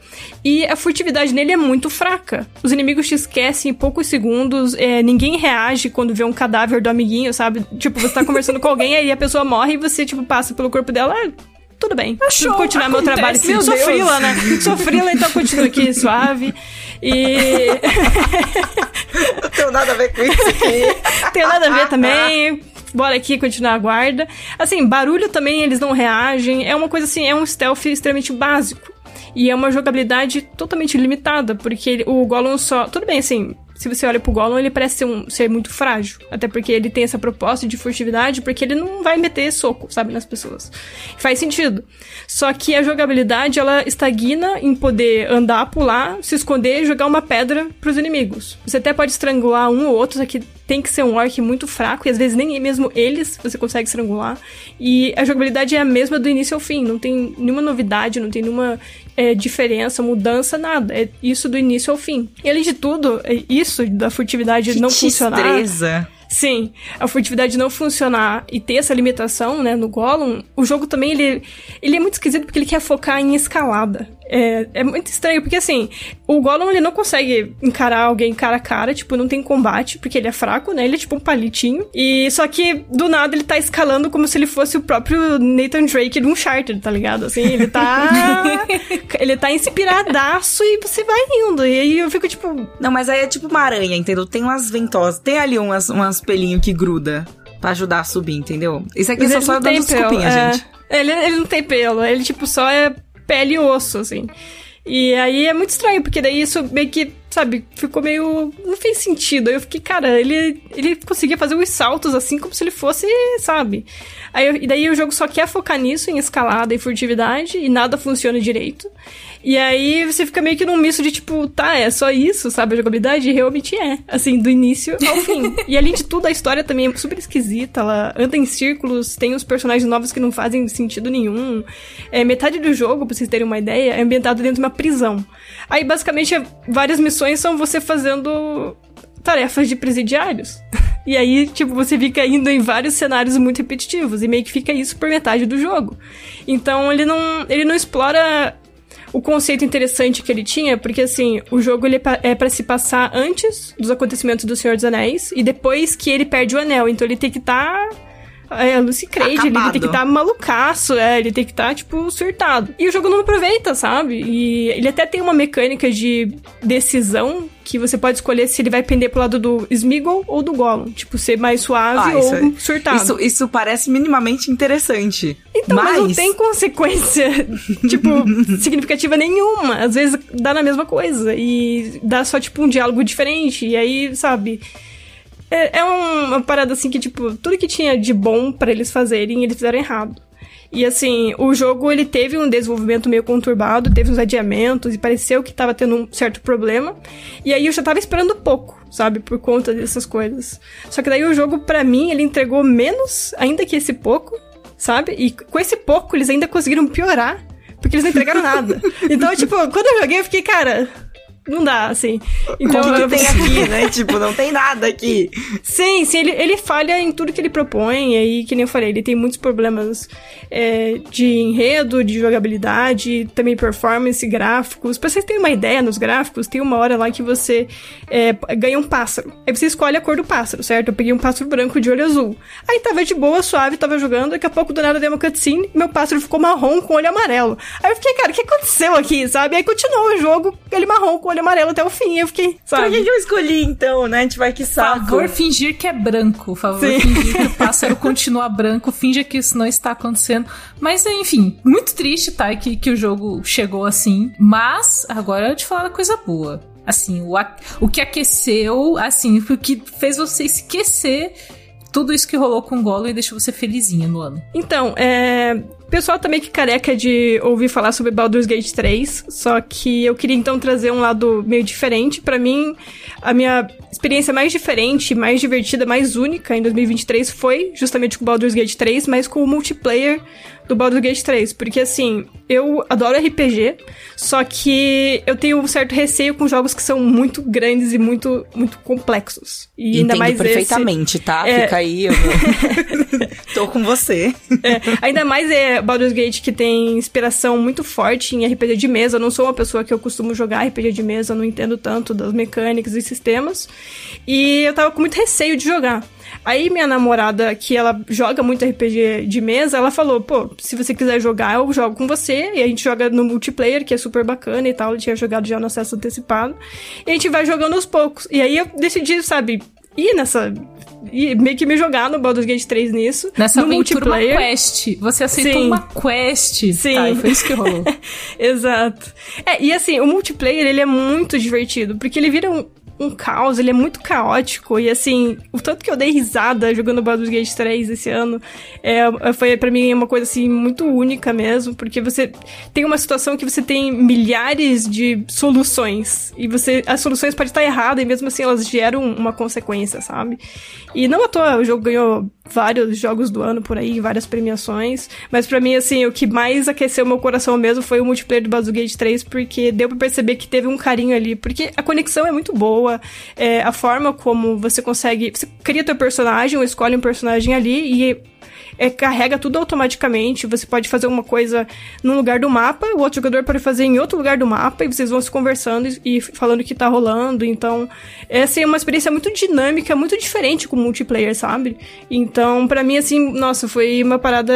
E a furtividade nele é muito fraca. Os inimigos te esquecem em poucos segundos, é, ninguém reage quando vê um cadáver do amiguinho, sabe? Tipo, você tá conversando com alguém, aí a pessoa morre e você, tipo, passa pelo corpo dela. Ah, tudo bem. Show, Vou continuar meu trabalho. acontece, meu Sou frila, né? Sou frila, então continuo aqui suave. E. Não tenho nada a ver com isso aqui. Tem nada a ver também. Bora aqui continuar a guarda. Assim, barulho também eles não reagem. É uma coisa assim, é um stealth extremamente básico. E é uma jogabilidade totalmente limitada, porque ele- o Gollum só. Tudo bem, assim. Se você olha pro Gollum, ele parece ser, um, ser muito frágil. Até porque ele tem essa proposta de furtividade, porque ele não vai meter soco, sabe, nas pessoas. Faz sentido. Só que a jogabilidade, ela estagna em poder andar, pular, se esconder e jogar uma pedra pros inimigos. Você até pode estrangular um ou outro, só que tem que ser um orc muito fraco, e às vezes nem mesmo eles você consegue estrangular. E a jogabilidade é a mesma do início ao fim, não tem nenhuma novidade, não tem nenhuma é, diferença, mudança, nada. É isso do início ao fim. E além de tudo, é isso da furtividade Que não funcionar. destreza. Sim, a furtividade não funcionar e ter essa limitação, né, no Gollum, o jogo também, ele, ele é muito esquisito porque ele quer focar em escalada. É, é muito estranho, porque assim, o Gollum, ele não consegue encarar alguém cara a cara, tipo, não tem combate, porque ele é fraco, né, ele é tipo um palitinho. E só que, do nada, ele tá escalando como se ele fosse o próprio Nathan Drake do Uncharted, tá ligado? Assim, ele tá... ele tá inspiradaço e você vai indo. E aí eu fico, tipo, Não, mas aí é tipo uma aranha, entendeu? Tem umas ventosas, tem ali umas, umas pelinhos que gruda pra ajudar a subir, entendeu? Isso aqui Mas só só dando desculpinha, é. gente. Ele, ele não tem pelo, ele tipo só é pele e osso, assim. E aí é muito estranho, porque daí isso meio que, sabe, ficou meio. Não fez sentido. Aí eu fiquei, cara, ele, ele conseguia fazer uns saltos assim como se ele fosse, sabe? Aí, eu- e daí o jogo só quer focar nisso, em escalada e furtividade, e nada funciona direito. E aí você fica meio que num misto de tipo, tá, é só isso, sabe? A jogabilidade realmente é. Assim, do início ao fim. e além de tudo, a história também é super esquisita. Ela anda em círculos, tem uns personagens novos que não fazem sentido nenhum. É, metade do jogo, pra vocês terem uma ideia, é ambientado dentro de uma prisão. Aí, basicamente, é- várias missões são você fazendo tarefas de presidiários. E aí, tipo, você fica indo em vários cenários muito repetitivos. E meio que fica isso por metade do jogo. Então, ele não, ele não explora o conceito interessante que ele tinha, porque assim, o jogo ele é pa- é se passar antes dos acontecimentos do Senhor dos Anéis e depois que ele perde o anel. Então ele tem que estar É, Lucy Creed, ele Acabado. tem que estar tá malucaço, é, ele tem que estar, tipo, surtado. E o jogo não aproveita, sabe? E ele até tem uma mecânica de decisão que você pode escolher se ele vai pender pro lado do Smeagol ou do Gollum. Tipo, ser mais suave Ah, isso ou é- surtado. Isso, isso parece minimamente interessante. Então, mas... não mas tem consequência, tipo, significativa nenhuma. Às vezes dá na mesma coisa e dá só, tipo, um diálogo diferente. E aí, sabe... É, é uma parada assim que, tipo, tudo que tinha de bom pra eles fazerem, eles fizeram errado. E assim, o jogo ele teve um desenvolvimento meio conturbado, teve uns adiamentos e pareceu que tava tendo um certo problema. E aí eu já tava esperando pouco, sabe, por conta dessas coisas. Só que daí o jogo, pra mim, ele entregou menos ainda que esse pouco, sabe? E com esse pouco eles ainda conseguiram piorar, porque eles não entregaram nada. Então, tipo, quando eu joguei, eu fiquei, cara, não dá, assim. Então, o que, que tem aqui, né? tipo, não tem nada aqui. Sim, sim, ele, ele falha em tudo que ele propõe, e aí, que nem eu falei, ele tem muitos problemas é, de enredo, de jogabilidade, também performance, gráficos. Pra vocês terem uma ideia nos gráficos, tem uma hora lá que você é, ganha um pássaro. Aí você escolhe a cor do pássaro, certo? Eu peguei um pássaro branco de olho azul. Aí tava de boa, suave, tava jogando, daqui a pouco do nada deu uma cutscene, meu pássaro ficou marrom com olho amarelo. Aí eu fiquei, cara, o que aconteceu aqui, sabe? Aí continuou o jogo, ele marrom com olho amarelo até o fim, eu fiquei, Pra sabe? que, que eu escolhi, então, né? Tipo, ai, que saco. Favor fingir que é branco. Favor Sim. fingir que o pássaro continua branco. Finge que isso não está acontecendo. Mas, enfim, muito triste, tá? Que, que o jogo chegou assim. Mas, agora eu te falar da coisa boa. Assim, o, a- o que aqueceu, assim, o que fez você esquecer tudo isso que rolou com o Gollum e deixou você felizinha no ano. Então, é. Pessoal também que careca de ouvir falar sobre Baldur's Gate 3, só que eu queria então trazer um lado meio diferente. Pra mim, a minha experiência mais diferente, mais divertida, mais única em 2023 foi justamente com Baldur's Gate 3, mas com o multiplayer do Baldur's Gate 3, porque assim, eu adoro RPG, só que eu tenho um certo receio com jogos que são muito grandes e muito muito complexos. E ainda Entendo mais esse- perfeitamente, tá? É. Fica aí, eu tô com você. É, ainda mais é Baldur's Gate que tem inspiração muito forte em RPG de mesa. Eu não sou uma pessoa que eu costumo jogar RPG de mesa, não entendo tanto das mecânicas e sistemas. E eu tava com muito receio de jogar. Aí minha namorada, que ela joga muito RPG de mesa, ela falou, pô, se você quiser jogar, eu jogo com você. E a gente joga no multiplayer, que é super bacana e tal. Eu tinha jogado já no acesso antecipado. E a gente vai jogando aos poucos. E aí eu decidi, sabe, ir nessa... E meio que me jogar no Baldur's Gate 3 nisso. Nessa no aventura, uma multiplayer. quest. Você aceitou Sim. uma quest. Sim. Tá, foi isso que rolou. Exato. É, e assim, o multiplayer, ele é muito divertido, porque ele vira um, um caos, ele é muito caótico, e assim, o tanto que eu dei risada jogando Baldur's Gate 3 esse ano, é, foi para mim uma coisa assim, muito única mesmo, porque você tem uma situação que você tem milhares de soluções, e você, as soluções podem estar erradas, e mesmo assim elas geram uma consequência, sabe? E não à toa, o jogo ganhou vários jogos do ano por aí, várias premiações. Mas pra mim, assim, o que mais aqueceu meu coração mesmo foi o multiplayer do Baldur's Gate 3, porque deu pra perceber que teve um carinho ali. Porque a conexão é muito boa, é, a forma como você consegue. Você cria teu personagem, ou escolhe um personagem ali e. é, carrega tudo automaticamente. Você pode fazer uma coisa num lugar do mapa, o outro jogador pode fazer em outro lugar do mapa, e vocês vão se conversando e, e falando o que tá rolando. Então, essa é uma experiência muito dinâmica, muito diferente com multiplayer, sabe? Então, pra mim, assim, nossa, foi uma parada.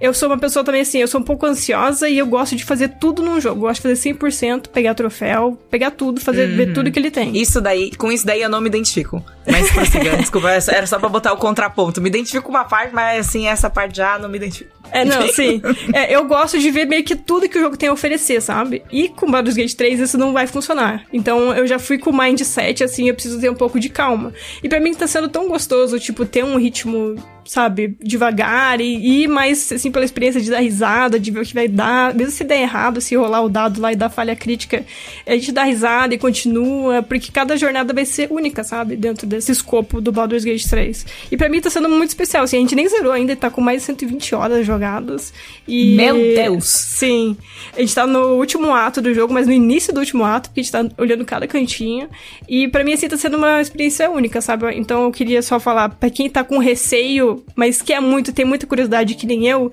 Eu sou uma pessoa também assim, eu sou um pouco ansiosa e eu gosto de fazer tudo num jogo. Eu gosto de fazer 100%, pegar troféu, pegar tudo, fazer ver tudo que ele tem. Isso daí, com isso daí eu não me identifico. Mas prossiga, desculpa, era só pra botar o contraponto. Me identifico com uma parte, mas assim, essa parte já não me identifico. É, não, sim. É, eu gosto de ver meio que tudo que o jogo tem a oferecer, sabe? E com Baldur's Gate 3 isso não vai funcionar. Então eu já fui com o mindset, assim, eu preciso ter um pouco de calma. E pra mim tá sendo tão gostoso, tipo, ter um ritmo, sabe, devagar e ir mais, assim, pela experiência de dar risada, de ver o que vai dar. Mesmo se der errado, se rolar o dado lá e dar falha crítica, a gente dá risada e continua, porque cada jornada vai ser única, sabe? Dentro desse escopo do Baldur's Gate 3. E pra mim tá sendo muito especial, assim, a gente nem zerou ainda, tá com mais de 120 horas jogadas. E... Meu Deus! Sim. A gente tá no último ato do jogo, mas no início do último ato, porque a gente tá olhando cada cantinho. E pra mim, assim, tá sendo uma experiência única, sabe? Então eu queria só falar, pra quem tá com receio, mas quer muito, tem muita curiosidade, que nem eu,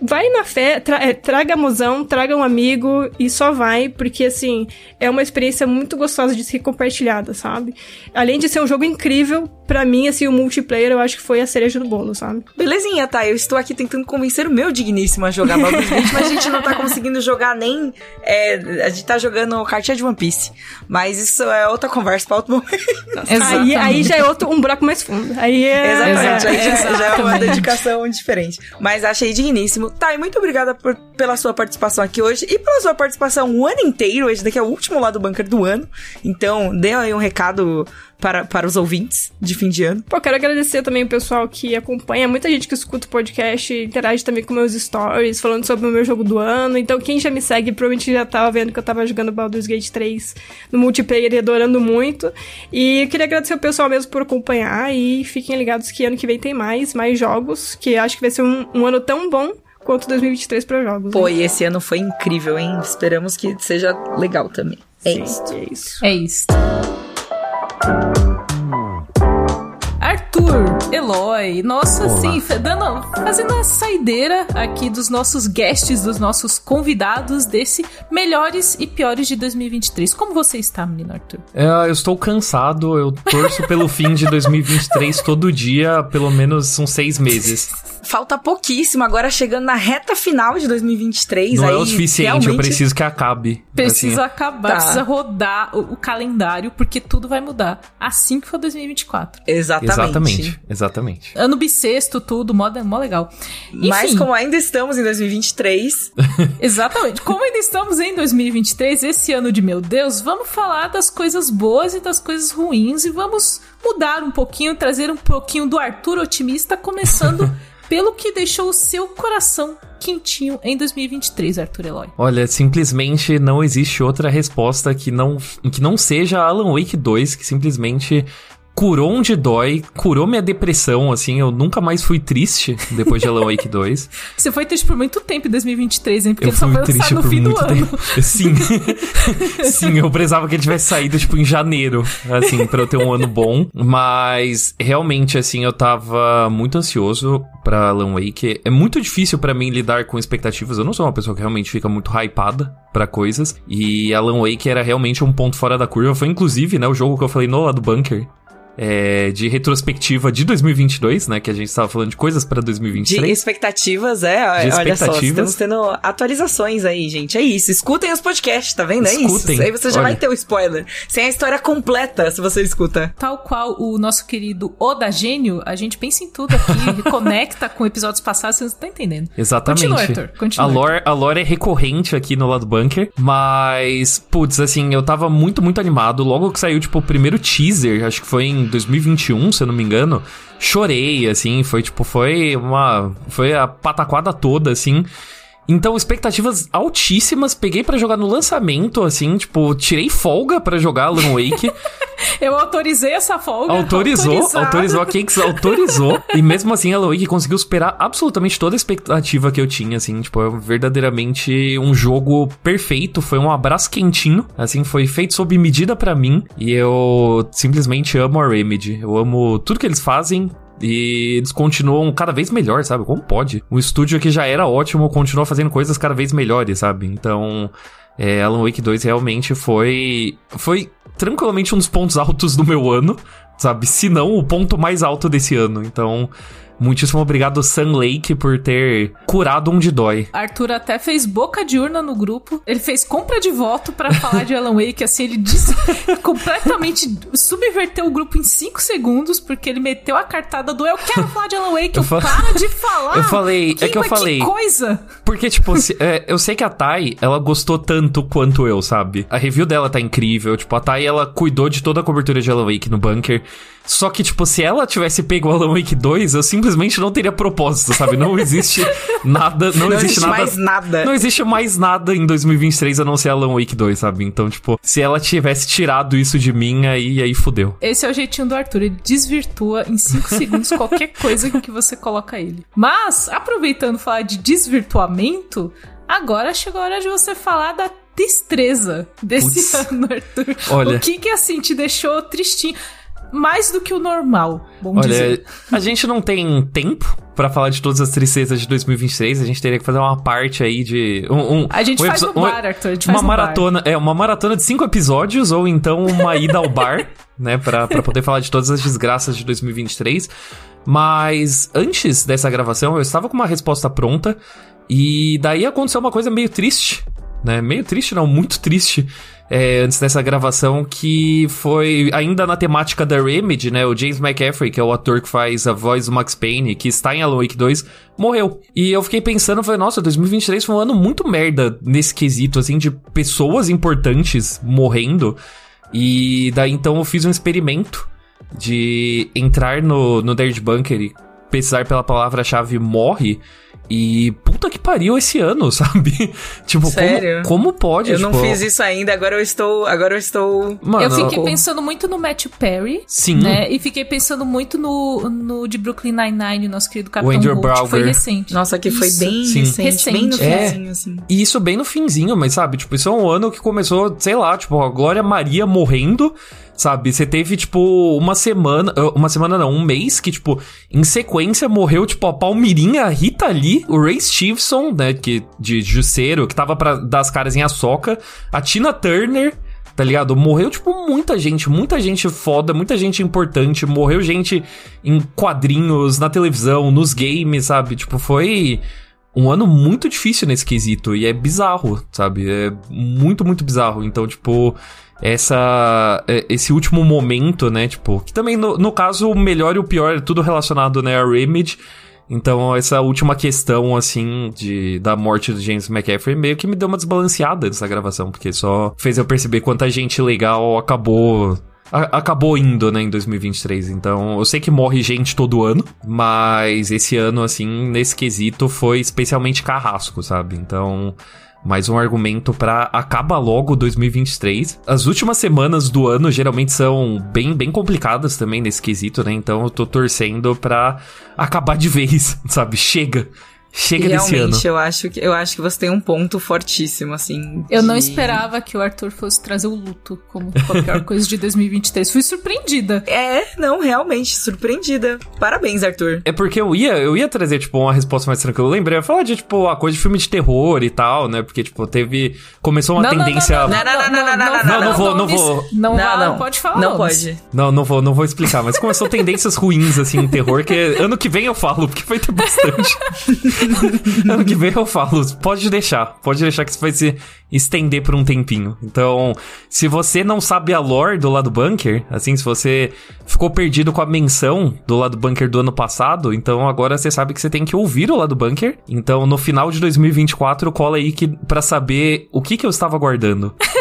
vai na fé, tra é, traga mozão, traga um amigo e só vai, porque assim, é uma experiência muito gostosa de ser compartilhada, sabe? Além de ser um jogo incrível, para mim, assim, o multiplayer eu acho que foi a cereja do bolo, sabe? Belezinha, tá? Eu estou aqui tentando convencer o meu digníssimo a jogar Baldur's Gate, mas a gente não tá conseguindo jogar nem. É, a gente tá jogando cartinha de One Piece. Mas isso é outra conversa pra outro momento. Aí, aí já é outro, um buraco mais fundo. Aí é. Exatamente, aí já, já é uma dedicação diferente. Mas achei digníssimo. Tá, e muito obrigada por- pela sua participação aqui hoje e pela sua participação o ano inteiro. Esse daqui é o último lá do bunker do ano. Então, dê aí um recado para, para os ouvintes de fim de ano. Pô, quero agradecer também o pessoal que acompanha, muita gente que escuta o podcast, interage também com meus stories, falando sobre o meu jogo do ano. Então, quem já me segue provavelmente já tava vendo que eu tava jogando Baldur's Gate 3 no multiplayer e adorando muito. E eu queria agradecer o pessoal mesmo por acompanhar e fiquem ligados que ano que vem tem mais, mais jogos, que acho que vai ser um, um ano tão bom quanto 2023 para jogos. Pô, né? e esse ano foi incrível, hein? Esperamos que seja legal também. É Sim, isso. é isso. É isso. Arthur, Eloy, nossa, Olá. assim, dando, fazendo a saideira aqui dos nossos guests, dos nossos convidados desse melhores e piores de 2023. Como você está, menino Arthur? É, eu estou cansado, eu torço pelo fim de 2023 todo dia, pelo menos uns seis meses. Falta pouquíssimo, agora chegando na reta final de 2023. Não aí é o suficiente, eu realmente- preciso que acabe. Precisa Assim, acabar, Tá. precisa rodar o, o calendário, porque tudo vai mudar assim que for 2024. Exatamente. exatamente, exatamente. Ano bissexto, tudo, mó, mó legal. Mas Enfim. como ainda estamos em 2023, Exatamente. Como ainda estamos em 2023, esse ano de meu Deus, vamos falar das coisas boas e das coisas ruins e vamos mudar um pouquinho, trazer um pouquinho do Arthur otimista, começando pelo que deixou o seu coração quentinho em 2023, Arthur Eloy. Olha, simplesmente não existe outra resposta que não, que não seja Alan Wake 2, que simplesmente curou onde dói, curou minha depressão, assim, eu nunca mais fui triste depois de Alan Wake 2. Você foi triste por muito tempo em 2023, hein? Porque Eu ele só fui foi triste no por fim muito do ano. tempo. Sim. Sim, eu precisava que ele tivesse saído, tipo, em janeiro, assim, pra eu ter um ano bom. Mas, realmente, assim, eu tava muito ansioso pra Alan Wake. É muito difícil pra mim lidar com expectativas. Eu não sou uma pessoa que realmente fica muito hypada pra coisas. E Alan Wake era realmente um ponto fora da curva. Foi, inclusive, né, o jogo que eu falei no lado bunker. É, de retrospectiva de 2022, né? Que a gente tava falando de coisas pra de 2023. expectativas, é, De olha só, expectativas. estamos tendo atualizações aí, gente. É isso, escutem os podcasts, tá vendo? É Escutem, isso. Aí você já olha. vai ter o spoiler. Sem a história completa, se você escuta. Tal qual o nosso querido Oda Gênio, a gente pensa em tudo aqui, conecta com episódios passados, você não tá entendendo. Exatamente. Continua, Arthur, continua. A lore, a lore é recorrente aqui no lado bunker, mas, putz, assim, eu tava muito, muito animado. Logo que saiu, tipo, o primeiro teaser, acho que foi em 2021, se eu não me engano, chorei, assim, foi, tipo, foi uma. Foi a pataquada toda, assim. Então, expectativas altíssimas, peguei pra jogar no lançamento, assim, tipo, tirei folga pra jogar Alan Wake. Eu autorizei essa folga. Autorizou, autorizado. autorizou, a Cakes autorizou. e mesmo assim, a Wake conseguiu superar absolutamente toda a expectativa que eu tinha, assim. Tipo, é verdadeiramente um jogo perfeito. Foi um abraço quentinho. Assim, foi feito sob medida pra mim. E eu simplesmente amo a Remedy. Eu amo tudo que eles fazem. E eles continuam cada vez melhor, sabe? Como pode? Um estúdio que já era ótimo continua fazendo coisas cada vez melhores, sabe? Então, é, Alan Wake 2 realmente foi. Foi tranquilamente um dos pontos altos do meu ano, sabe? Se não, o ponto mais alto desse ano. Então, muitíssimo obrigado, Sun Lake, por ter curado onde dói. Arthur até fez boca de urna no grupo. Ele fez compra de voto pra falar de Alan Wake, assim, ele disse, completamente subverteu o grupo em 5 segundos, porque ele meteu a cartada do eu quero falar de Alan Wake, eu, Eu para de falar. Eu falei, é que eu falei. Que coisa! Porque, tipo, se- é, eu sei que a Thay, ela gostou tanto quanto eu, sabe? A review dela tá incrível. Tipo, a Thay, ela cuidou de toda a cobertura de Alan Wake no bunker. Só que, tipo, se ela tivesse pego o Alan Wake 2, eu simplesmente não teria propósito, sabe? Não existe nada, não, Não existe, existe nada. mais nada. Não existe mais nada em 2023 a não ser Alan Wake 2, sabe? Então, tipo, se ela tivesse tirado isso de mim, aí, aí fudeu. Esse é o jeitinho do Arthur, ele desvirtua em 5 segundos qualquer coisa que você coloca ele. Mas, aproveitando falar de desvirtuamento, agora chegou a hora de você falar da destreza desse ano, Arthur. Olha. O que que, assim, te deixou tristinho? mais do que o normal, bom Olha, dizer. a gente não tem tempo pra falar de todas as tristezas de 2023. A gente teria que fazer uma parte aí de. Um, um- A gente um faz no bar, Arthur, a gente uma faz no bar. maratona, é uma maratona de cinco episódios ou então uma ida ao bar, né, pra poder falar de todas as desgraças de 2023. Mas antes dessa gravação, eu estava com uma resposta pronta e daí aconteceu uma coisa meio triste, né? Meio triste, não, muito triste. é, antes dessa gravação, que foi ainda na temática da Remedy, né? O James McCaffrey, que é o ator que faz a voz do Max Payne, que está em Alan Wake 2, morreu. E eu fiquei pensando, falei, nossa, 2023 foi um ano muito merda nesse quesito, assim, de pessoas importantes morrendo. E daí então eu fiz um experimento de entrar no, no Nerd Bunker e pesquisar pela palavra-chave morre. E puta que pariu esse ano, sabe? tipo, Sério? Como, como pode? Eu não tipo, fiz isso ainda, agora eu estou. Agora eu estou. Mano, eu fiquei Não. pensando muito no Matthew Perry. Sim. Né? E fiquei pensando muito no, no de Brooklyn Nine-Nine, o nosso querido Capitão Andrew Holt, que foi recente. Nossa, que foi Isso. bem Sim. recente, bem no Recente. É. finzinho, assim. E isso bem no finzinho, mas sabe, tipo, isso é um ano que começou, sei lá, tipo, a Glória Maria morrendo, sabe? Você teve, tipo, uma semana, ah, uma semana não, um mês que, tipo, em sequência morreu, tipo, a Palmirinha, a Rita Lee, o Ray Stevenson, né, que, de Jusceiro, que tava pra dar as caras em Açoka, a Tina Turner, tá ligado? Morreu, tipo, muita gente, muita gente foda, muita gente importante, morreu gente em quadrinhos, na televisão, nos games, sabe? Tipo, foi um ano muito difícil nesse quesito e é bizarro, sabe? É muito, muito bizarro. Então, tipo, essa é, esse último momento, né, tipo, que também no, no caso o melhor e o pior é tudo relacionado, né, a Remedy. Então, essa última questão, assim, de, da morte do James McCaffrey meio que me deu uma desbalanceada nessa gravação, porque só fez eu perceber quanta gente legal acabou acabou indo, né, em 2023. Então, eu sei que morre gente todo ano, mas esse ano, assim, nesse quesito, foi especialmente carrasco, sabe? Então, mais um argumento pra acaba logo 2023. As últimas semanas do ano geralmente são bem, bem complicadas também nesse quesito, né? Então, eu tô torcendo pra acabar de vez, sabe? Chega. Chega E desse ano. realmente, eu acho, que, eu acho que você tem um ponto fortíssimo, assim. Eu não de- esperava que o Arthur fosse trazer o luto como a pior coisa de 2023. Fui surpreendida. É, não, realmente, surpreendida. Parabéns, Arthur. É porque eu ia, eu ia trazer, tipo, uma resposta mais tranquila. Eu lembrei, eu ia falar de, tipo, a coisa de filme de terror e tal, né? Porque, tipo, teve. Começou uma Não, não, tendência. Não, não, Não, não, não, não, não, não, não, não vou, não vou. Não, não, não. pode falar. Não pode. Não, não vou, não vou explicar, mas começou tendências ruins, assim, em terror, que ano que vem eu falo, porque vai ter bastante. ano que vem eu falo, pode deixar, pode deixar que isso vai se estender por um tempinho. Então, se você não sabe a lore do lado bunker, assim, se você ficou perdido com a menção do lado bunker do ano passado, então agora você sabe que você tem que ouvir o lado bunker. Então, no final de 2024, cola aí que, pra saber o que que eu estava guardando.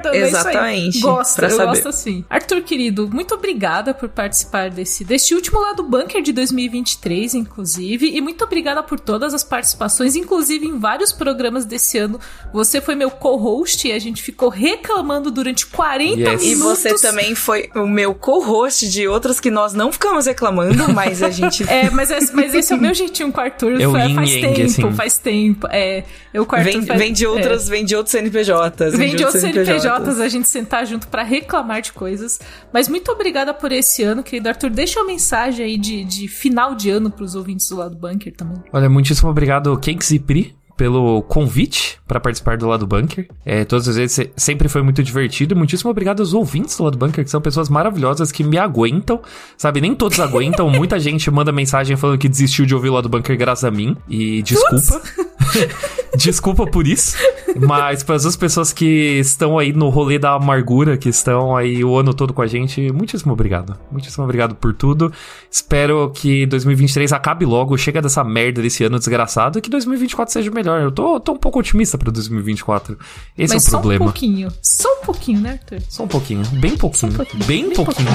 Guardando é Exatamente, isso aí. Gosto, eu saber. gosto assim. Arthur, querido, muito obrigada por participar desse, deste último lado bunker de 2023, inclusive. E muito obrigada por todas as participações, inclusive em vários programas desse ano. Você foi meu co-host e a gente ficou reclamando durante 40 Yes. E minutos. você também foi o meu co-host de outros que nós não ficamos reclamando, mas a gente. É, mas, esse- mas esse é o meu jeitinho com o Arthur. É fa- yin faz yang, tempo, assim. faz tempo. É, eu com o Arthur Vem, faz- vem de é. outras, vem de outros CNPJs. Vem de outros CNPJs a gente sentar junto pra reclamar de coisas. Mas muito obrigada por esse ano, querido Arthur. Deixa uma mensagem aí de, de final de ano pros ouvintes do lado bunker também. Olha, muitíssimo obrigado, Cakes e Pri, pelo convite para participar do Lado Bunker. É, todas as vezes se- sempre foi muito divertido. Muitíssimo obrigado aos ouvintes do Lado Bunker, que são pessoas maravilhosas que me aguentam. Sabe, nem todos aguentam. Muita gente manda mensagem falando que desistiu de ouvir o Lado Bunker graças a mim. E desculpa. desculpa por isso. Mas para as duas pessoas que estão aí no rolê da amargura, que estão aí o ano todo com a gente, muitíssimo obrigado. Muitíssimo obrigado por tudo. Espero que 2023 acabe logo, chega dessa merda desse ano desgraçado e que 2024 seja melhor. Eu tô, tô um pouco otimista pra 2024. Esse Mas é o só um problema. pouquinho. Só um pouquinho, né, Arthur? Só um pouquinho. Bem pouquinho. pouquinho, Bem bem pouquinho.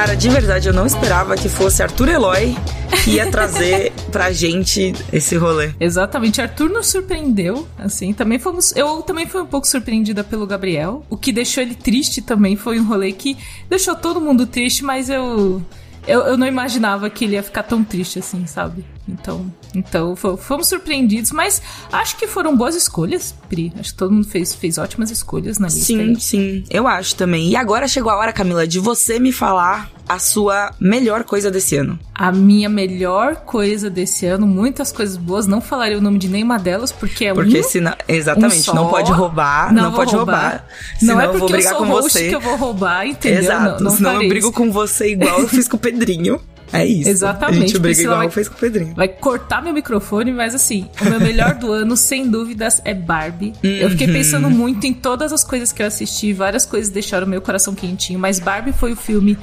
Cara, de verdade, eu não esperava que fosse Arthur Eloy que ia trazer pra gente esse rolê. Exatamente, Arthur nos surpreendeu, assim, também fomos, eu também fui um pouco surpreendida pelo Gabriel, o que deixou ele triste também foi um rolê que deixou todo mundo triste, mas eu eu, eu não imaginava que ele ia ficar tão triste assim, sabe? Então, então fomos surpreendidos, mas acho que foram boas escolhas, Pri. Acho que todo mundo fez, fez ótimas escolhas na lista. Sim, aí. sim. Eu acho também. E agora chegou a hora, Camila, de você me falar a sua melhor coisa desse ano. A minha melhor coisa desse ano, muitas coisas boas, não falarei o nome de nenhuma delas, porque é porque um. Senão, exatamente, um não pode roubar, não, Não pode roubar. roubar. Não é eu vou porque eu brigar sou com você. que eu vou roubar, entendeu? Exato, não, não senão eu brigo com você igual eu fiz com o Pedrinho. É isso. Exatamente, A gente briga igual vai- fiz com o Pedrinho. Vai cortar meu microfone, mas assim, o meu melhor do ano, sem dúvidas, é Barbie. Eu fiquei Uhum. pensando muito em todas as coisas que eu assisti, várias coisas deixaram meu coração quentinho, mas Barbie foi o filme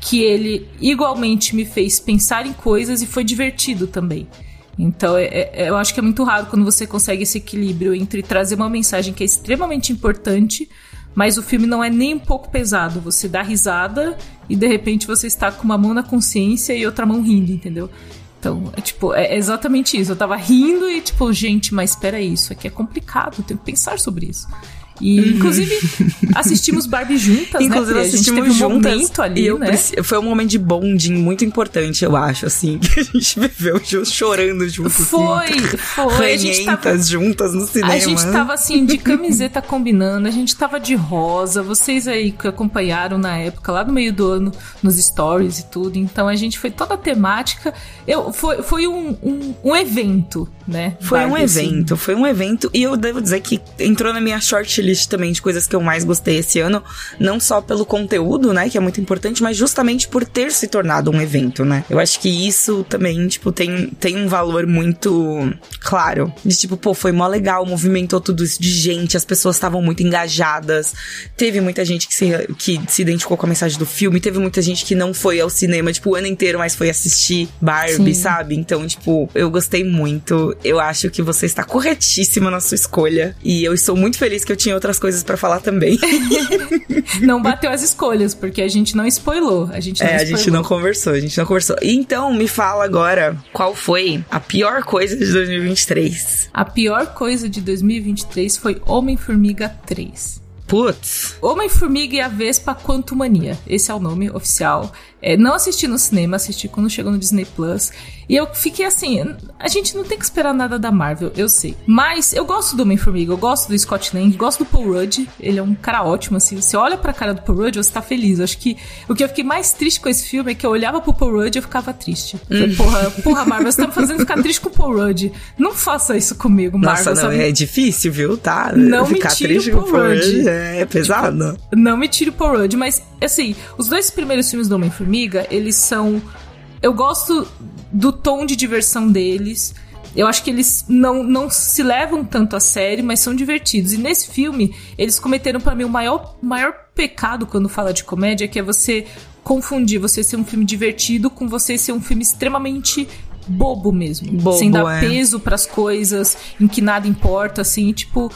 que ele igualmente me fez pensar em coisas e foi divertido também. Então, é- é- eu acho que é muito raro quando você consegue esse equilíbrio entre trazer uma mensagem que é extremamente importante, mas o filme não é nem um pouco pesado. Você dá risada e de repente você está com uma mão na consciência e outra mão rindo, entendeu? Então, é tipo, é exatamente isso. Eu tava rindo e, tipo, gente, mas espera isso aqui é complicado, eu tenho que pensar sobre isso. E, inclusive, assistimos Barbie juntas, Uhum. Inclusive, né? Assistimos a gente teve um juntas. momento ali, eu né? Foi um momento de bonding muito importante, eu acho, assim. Que a gente viveu chorando juntos. Foi, assim, foi. A gente tava juntas no cinema. A gente tava assim, de camiseta combinando, a gente tava de rosa, vocês aí que acompanharam na época, lá no meio do ano, nos stories e tudo. Então a gente foi toda a temática. Eu, foi foi um, um, um evento, né? Foi um Barbie, assim. evento, foi um evento. E eu devo dizer que entrou na minha shortlist também de coisas que eu mais gostei esse ano. Não só pelo conteúdo, né, que é muito importante, mas justamente por ter se tornado um evento, né? Eu acho que isso também, tipo, tem, tem um valor muito claro. De tipo, pô, foi mó legal, movimentou tudo isso de gente, as pessoas estavam muito engajadas. Teve muita gente que se, que se identificou com a mensagem do filme, teve muita gente que não foi ao cinema, tipo, o ano inteiro, mas foi assistir Barbie, Sim. sabe? Então, tipo, eu gostei muito. Eu acho que você está corretíssima na sua escolha. E eu estou muito feliz que eu tinha outras coisas pra falar também. Não bateu as escolhas, porque a gente não spoilou. A gente não É, a spoilou. gente não conversou, a gente não conversou. Então, me fala agora, qual foi a pior coisa de 2023? A pior coisa de 2023 foi Homem-Formiga 3. Putz. Homem-Formiga e a Vespa Quantumania. Esse é o nome oficial. É, não assisti no cinema, assisti quando chegou no Disney Plus. E eu fiquei assim: a gente não tem que esperar nada da Marvel, eu sei. Mas eu gosto do Homem-Formiga, eu gosto do Scott Lang, gosto do Paul Rudd. Ele é um cara ótimo, assim. Você olha pra cara do Paul Rudd, você tá feliz. Eu acho que o que eu fiquei mais triste com esse filme é que eu olhava pro Paul Rudd e eu ficava triste. Eu falei, porra, porra, Marvel, você tá me fazendo ficar triste com o Paul Rudd. Não faça isso comigo, Marvel. Nossa, não, sabe? é difícil, viu? Tá? Não me Ficar tire triste o Paul Paul Rudd. Rudd é pesado. Não me tire o Paul Rudd, mas assim, os dois primeiros filmes do Homem-Formiga, eles são. Eu gosto do tom de diversão deles. Eu acho que eles não, não se levam tanto a sério, mas são divertidos. E nesse filme, eles cometeram pra mim o maior, maior pecado quando fala de comédia, que é você confundir você ser um filme divertido com você ser um filme extremamente bobo mesmo. Bobo, sem dar é. peso pras coisas, em que nada importa, assim, tipo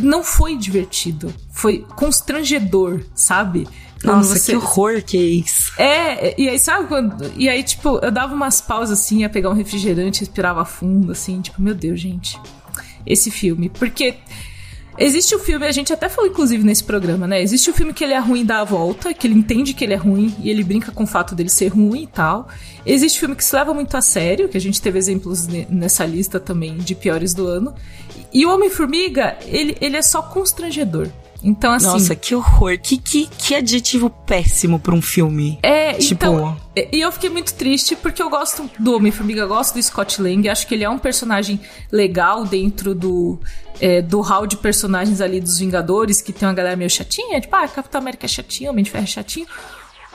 não foi divertido. Foi constrangedor, sabe? Quando Nossa, você- que horror que é isso. É, e aí, sabe quando. E aí, tipo, eu dava umas pausas assim, ia pegar um refrigerante, respirava fundo, assim, tipo, meu Deus, gente. Esse filme. Porque. Existe o filme, a gente até falou inclusive nesse programa, né? Existe o filme que ele é ruim e dá a volta, que ele entende que ele é ruim e ele brinca com o fato dele ser ruim e tal. Existe filme que se leva muito a sério, que a gente teve exemplos ne- nessa lista também de piores do ano. E o Homem-Formiga, ele, ele é só constrangedor. Então, assim. Nossa, que horror. Que, que, que adjetivo péssimo pra um filme. É, Tipo- então. E e eu fiquei muito triste porque eu gosto do Homem-Formiga, eu gosto do Scott Lang, acho que ele é um personagem legal dentro do, é, do hall de personagens ali dos Vingadores, que tem uma galera meio chatinha, tipo, ah, Capitão América é chatinho, Homem de Ferro é chatinho.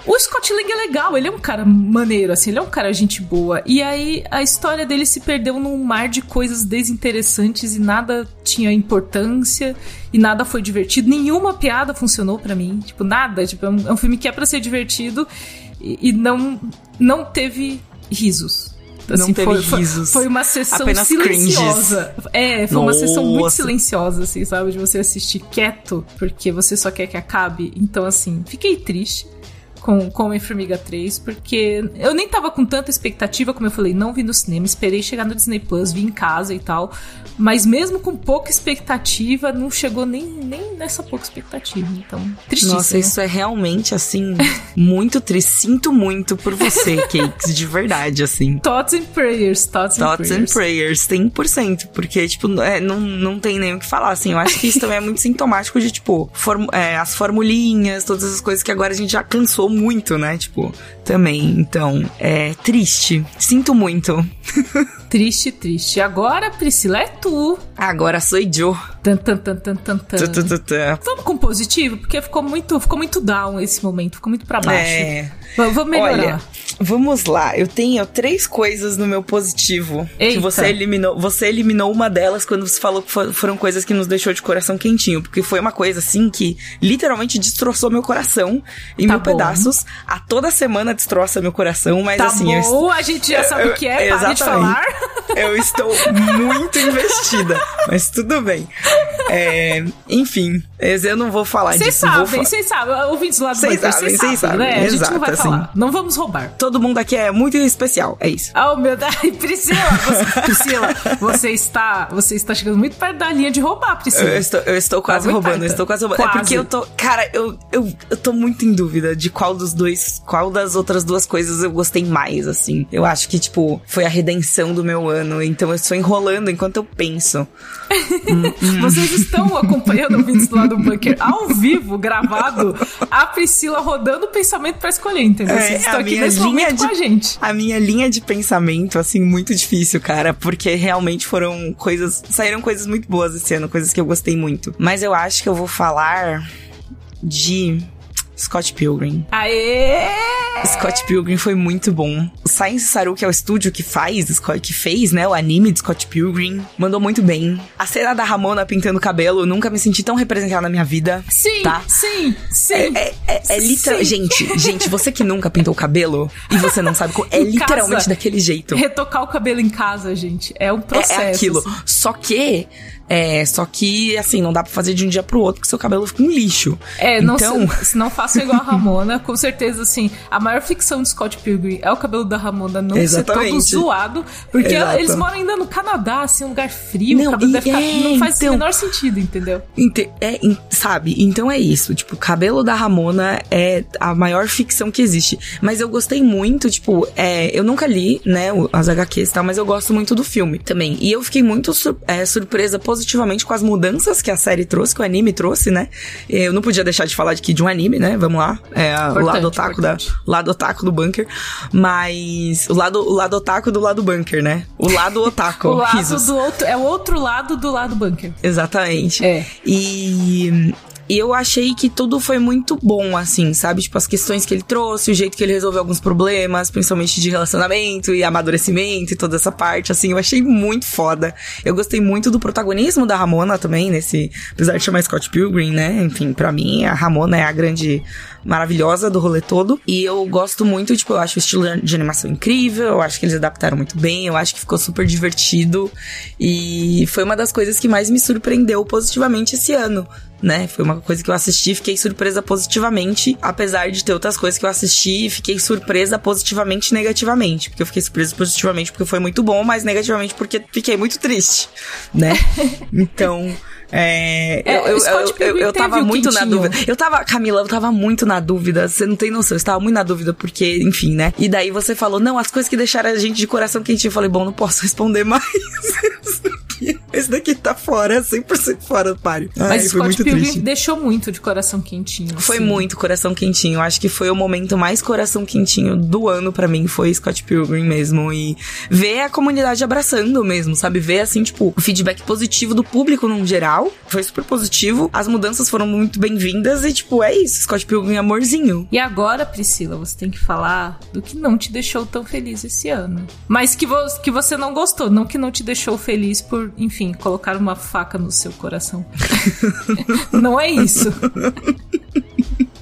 O Scott Lang é legal, ele é um cara maneiro, assim, ele é um cara gente boa. E aí a história dele se perdeu num mar de coisas desinteressantes e nada tinha importância e nada foi divertido. Nenhuma piada funcionou pra mim, tipo, nada. Tipo, é um, é um filme que é pra ser divertido e, e não, não teve risos. Não teve foi, foi- risos. Foi, uma sessão Apenas silenciosa. É, foi uma sessão muito Nossa. silenciosa, assim, sabe? De você assistir quieto, porque você só quer que acabe. Então, assim, fiquei triste com, com Homem-Formiga 3, porque eu nem tava com tanta expectativa, como eu falei, não vi no cinema, esperei chegar no Disney Plus, vi em casa e tal. Mas mesmo com pouca expectativa, não chegou nem, nem nessa pouca expectativa. Então, tristíssimo. Nossa, isso é realmente, assim, muito triste. Sinto muito por você, Cakes, de verdade, assim. Thoughts and prayers, thoughts, Thoughts and and prayers. prayers, 100%. Porque, tipo, é, não, não tem nem o que falar, assim. Eu acho que isso também é muito sintomático de, tipo, form- é, as formulinhas, todas essas coisas que agora a gente já cansou muito, né? Tipo, também. Então, é triste. Sinto muito. Triste, triste. Agora, Priscila, é tu. Agora sou eu. Vamos com positivo, porque ficou muito, ficou muito down esse momento, ficou muito pra baixo. É. Vamos melhorar. Olha, vamos lá. Eu tenho três coisas no meu positivo. Que Eita. você eliminou. Você eliminou uma delas quando você falou que fo- foram coisas que nos deixou de coração quentinho. Porque foi uma coisa assim que literalmente destroçou meu coração em Tá mil bom. pedaços. A toda semana destroça meu coração, mas tá assim, eu, bom, a gente já sabe eu- o que é, para de falar. Eu estou muito investida. Mas tudo bem. É, enfim, eu não vou falar Vocês disso. sabem, vocês sabem. Ouvintes lado do Vocês sabem, vocês sabem, né? A gente não vai Exato, falar. assim. Não vamos roubar. Todo mundo aqui é muito especial. É isso. Oh, meu Deus. Priscila, você, Priscila, você está, você está chegando muito perto da linha de roubar, Priscila. Eu estou, eu estou quase Tá roubando, eu estou quase roubando. É Quase. porque eu tô. Cara, eu, eu, eu tô muito em dúvida de qual dos dois. Qual das outras duas coisas eu gostei mais, assim. Eu acho que, tipo, foi a redenção do meu ano. Então eu estou enrolando enquanto eu penso. Vocês estão acompanhando ouvintes do lado do bunker ao vivo, gravado, a Priscila rodando o pensamento pra escolher, entendeu? É, Vocês estão a aqui nesse linha momento de- com a gente. A minha linha de pensamento, assim, muito difícil, cara. Porque realmente foram coisas. Saíram coisas muito boas esse ano, coisas que eu gostei muito. Mas eu acho que eu vou falar de. Scott Pilgrim. Aê! Scott Pilgrim foi muito bom. O Science Saru, que é o estúdio que faz, que fez, né, o anime de Scott Pilgrim, mandou muito bem. A cena da Ramona pintando o cabelo, nunca me senti tão representada na minha vida. Sim, Tá. sim, sim. É, é, é literal... Sim. Gente, gente, você que nunca pintou o cabelo e você não sabe como... É literalmente casa. daquele jeito. Retocar o cabelo em casa, gente, é um processo. É, é aquilo. assim. Só que... É, só que, assim, não dá pra fazer de um dia pro outro, porque seu cabelo fica um lixo. É, não, então, se, se não façam igual a Ramona, com certeza, assim, a maior ficção de Scott Pilgrim é o cabelo da Ramona não ser todo Exatamente. zoado, porque Exato. eles moram ainda no Canadá, assim, um lugar frio, Não, o cabelo deve ficar, é, não faz então- o menor sentido, entendeu? Ente- é, sabe? Então é isso. Tipo, o cabelo da Ramona é a maior ficção que existe. Mas eu gostei muito, tipo, é, eu nunca li, né, as HQs e tal, mas eu gosto muito do filme também. E eu fiquei muito sur- é, surpresa positivamente com as mudanças que a série trouxe, que o anime trouxe, né? Eu não podia deixar de falar de de um anime, né? Vamos lá. É o lado otaku da, lado otaku do bunker. Mas o lado, o lado otaku do lado bunker, né? O lado otaku. o lado risos. do outro, é o outro lado do lado bunker. Exatamente. É. E, e eu achei que tudo foi muito bom, assim, sabe? Tipo, as questões que ele trouxe, o jeito que ele resolveu alguns problemas, principalmente de relacionamento e amadurecimento e toda essa parte, assim, eu achei muito foda. Eu gostei muito do protagonismo da Ramona também, nesse. Apesar de chamar Scott Pilgrim, né? Enfim, pra mim, a Ramona é a grande maravilhosa do rolê todo. E eu gosto muito, tipo, eu acho o estilo de animação incrível, eu acho que eles adaptaram muito bem, eu acho que ficou super divertido. E foi uma das coisas que mais me surpreendeu positivamente esse ano. Né? Foi uma coisa que eu assisti e fiquei surpresa positivamente, apesar de ter outras coisas que eu assisti e fiquei surpresa positivamente e negativamente. Porque eu fiquei surpresa positivamente porque foi muito bom, mas negativamente porque fiquei muito triste, né? Então, é, É, eu, eu, eu, eu, tava muito na dúvida. Eu tava, Camila, eu tava muito na dúvida. Você não tem noção, eu estava muito na dúvida, porque, enfim, né? E daí você falou, não, as coisas que deixaram a gente de coração quentinho. Eu falei, bom, não posso responder mais. Esse daqui, tá fora, 100% fora do páreo. Ai, Mas foi Scott muito Pilgrim triste. deixou muito de coração quentinho. Foi assim. muito coração quentinho. Acho que foi o momento mais coração quentinho do ano pra mim. Foi Scott Pilgrim mesmo. E ver a comunidade abraçando mesmo, sabe? Ver, assim, tipo, o feedback positivo do público num geral. Foi super positivo. As mudanças foram muito bem-vindas. E, tipo, é isso. Scott Pilgrim amorzinho. E agora, Priscila, você tem que falar do que não te deixou tão feliz esse ano. Mas que, vo que você não gostou, não que não te deixou feliz por, enfim, colocar uma faca no seu coração. não é isso.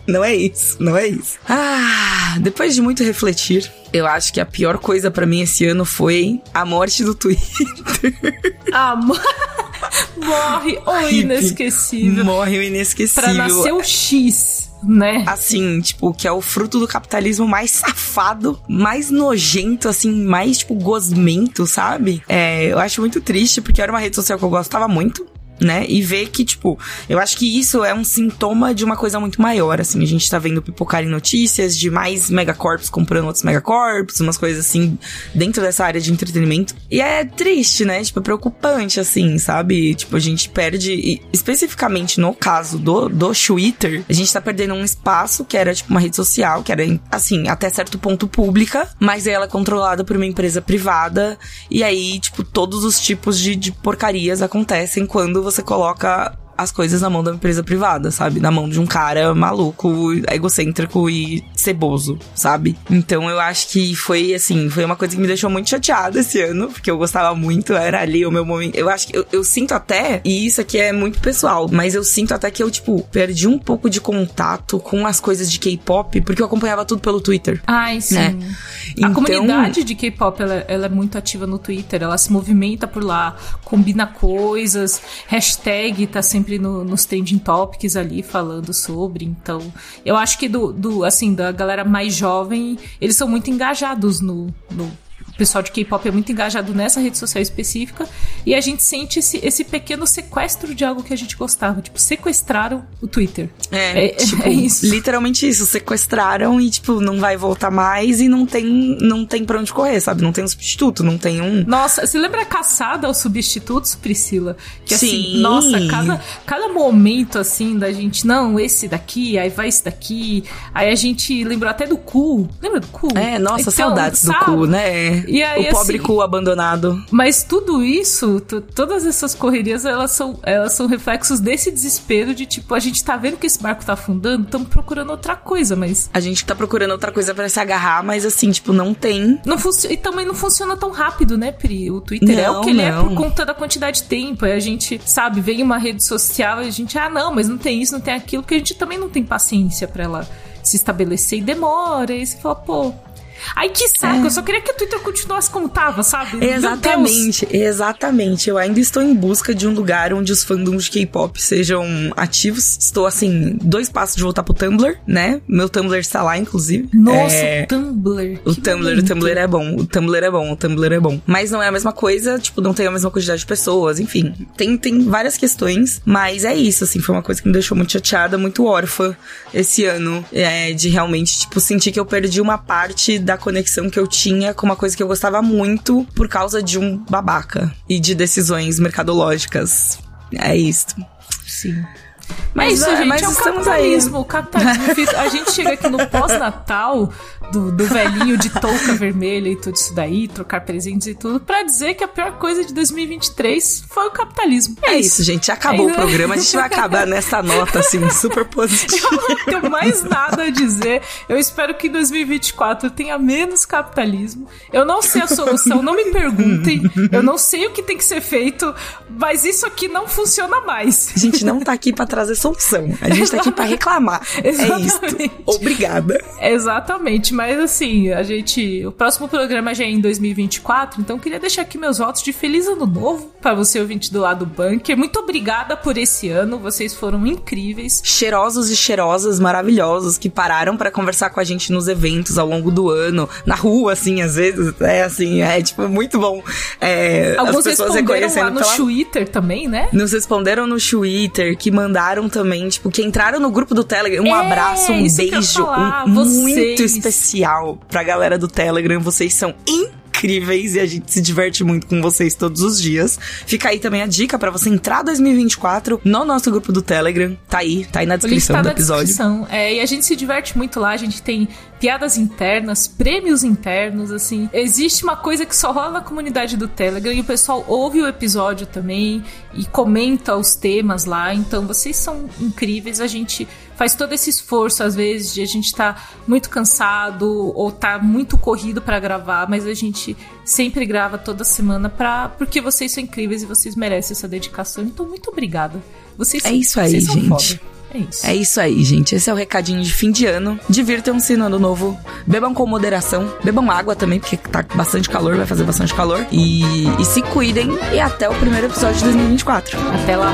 Não é isso, não é isso. Ah, depois de muito refletir, eu acho que a pior coisa pra mim esse ano foi a morte do Twitter. Ah, mo- morre o inesquecível. Morre o inesquecível. Pra nascer o X. né? Assim, tipo, que é o fruto do capitalismo mais safado, mais nojento, assim, mais, tipo, gosmento, sabe? É, eu acho muito triste, porque era uma rede social que eu gostava muito né? E ver que, tipo, eu acho que isso é um sintoma de uma coisa muito maior, assim. A gente tá vendo pipocar em notícias de mais megacorps comprando outros megacorps, umas coisas assim, dentro dessa área de entretenimento. E é triste, né? Tipo, é preocupante, assim, sabe? Tipo, a gente perde, especificamente no caso do, do Twitter, a gente tá perdendo um espaço que era, tipo, uma rede social, que era, assim, até certo ponto pública, mas ela é controlada por uma empresa privada, e aí, tipo, todos os tipos de, de porcarias acontecem quando você coloca as coisas na mão da empresa privada, sabe? Na mão de um cara maluco, egocêntrico e ceboso, sabe? Então eu acho que foi assim, foi uma coisa que me deixou muito chateada esse ano, porque eu gostava muito, era ali o meu momento. Eu acho que eu, eu sinto até, e isso aqui é muito pessoal, mas eu sinto até que eu, tipo, perdi um pouco de contato com as coisas de K-pop, porque eu acompanhava tudo pelo Twitter. Ai, sim. Né? A então... comunidade de K-pop, ela, ela é muito ativa no Twitter, ela se movimenta por lá, combina coisas, hashtag tá sempre sempre no, nos trending topics ali falando sobre. Então, eu acho que do, do assim, da galera mais jovem, eles são muito engajados no, no o pessoal de K-pop é muito engajado nessa rede social específica e a gente sente esse, esse pequeno sequestro de algo que a gente gostava. Tipo, sequestraram o Twitter. É, é, tipo, é isso. literalmente isso. Sequestraram e, tipo, não vai voltar mais e não tem, não tem pra onde correr, sabe? Não tem um substituto, não tem um. Nossa, você lembra a caçada aos substitutos, Priscila? Que assim, Sim. assim, nossa, cada, cada momento assim da gente, não, esse daqui, aí vai esse daqui. Aí a gente lembrou até do cu. Lembra do cu? É, nossa, então, saudades sabe? do cu, né? E aí, o pobre assim, cu abandonado. Mas tudo isso, todas essas correrias, elas são, elas são reflexos desse desespero de tipo, a gente tá vendo que esse barco tá afundando, estamos procurando outra coisa, mas. A gente tá procurando outra coisa para se agarrar, mas assim, tipo, não tem. Não funciona. E também não funciona tão rápido, né, Pri? O Twitter não, é o que ele não. é por conta da quantidade de tempo. Aí a gente, sabe, vem uma rede social e a gente, ah, não, mas não tem isso, não tem aquilo, porque a gente também não tem paciência para ela se estabelecer e demora. E você fala, pô, Ai, que saco. É. Eu só queria que o Twitter continuasse como tava, sabe? Exatamente, exatamente. Eu ainda estou em busca de um lugar onde os fandoms de K-pop sejam ativos. Estou, assim, dois passos de voltar pro Tumblr, né? Meu Tumblr está lá, inclusive. Nossa, é... o Tumblr. O Tumblr, o Tumblr é bom. O Tumblr é bom, o Tumblr é bom. Mas não é a mesma coisa, tipo, não tem a mesma quantidade de pessoas, enfim. Tem, tem várias questões, mas é isso, assim, foi uma coisa que me deixou muito chateada, muito órfã esse ano. É, de realmente, tipo, sentir que eu perdi uma parte da conexão que eu tinha com uma coisa que eu gostava muito por causa de um babaca e de decisões mercadológicas. É isso. Sim. Mas, é isso, é, gente, mas é o capitalismo. Aí. Capitalismo. a gente chega aqui no pós-natal do, do velhinho de touca vermelha e tudo isso daí, trocar presentes e tudo, para dizer que a pior coisa de 2023 foi o capitalismo. É, é isso, gente. Acabou é. o programa. A gente vai acabar nessa nota, assim, super positiva. Eu não tenho mais nada a dizer. Eu espero que em 2024 tenha menos capitalismo. Eu não sei a solução, não me perguntem. Eu não sei o que tem que ser feito, mas isso aqui não funciona mais. A gente não tá aqui para trazer solução. A gente tá aqui para reclamar. Exatamente. É isso. Obrigada. Exatamente. Mas assim, a gente. O próximo programa já é em 2024, então queria deixar aqui meus votos de feliz ano novo para você, ouvinte do lado bunker. Muito obrigada por esse ano, vocês foram incríveis. Cheirosos e cheirosas, maravilhosos, que pararam para conversar com a gente nos eventos ao longo do ano, na rua, assim, às vezes. É assim, é tipo muito bom. É, Alguns as pessoas responderam lá no pela... Twitter também, né? Nos responderam no Twitter, que mandaram também, tipo, que entraram no grupo do Telegram. Um é, abraço, um beijo, um, muito especial especial pra galera do Telegram. Vocês são incríveis e a gente se diverte muito com vocês todos os dias. Fica aí também a dica para você entrar 2024 no nosso grupo do Telegram. Tá aí, tá aí na descrição tá do episódio. Descrição. É, e a gente se diverte muito lá, a gente tem piadas internas, prêmios internos, assim. Existe uma coisa que só rola na comunidade do Telegram e o pessoal ouve o episódio também e comenta os temas lá. Então vocês são incríveis, a gente faz todo esse esforço, às vezes, de a gente estar tá muito cansado ou tá muito corrido para gravar, mas a gente sempre grava toda semana pra, porque vocês são incríveis e vocês merecem essa dedicação. Então, muito obrigada. Vocês, é isso aí, gente. É isso. É isso aí, gente. Esse é o recadinho de fim de ano. Divirtam-se no ano novo. Bebam com moderação. Bebam água também, porque tá bastante calor, vai fazer bastante calor. E, e se cuidem. E até o primeiro episódio de 2024. Até lá.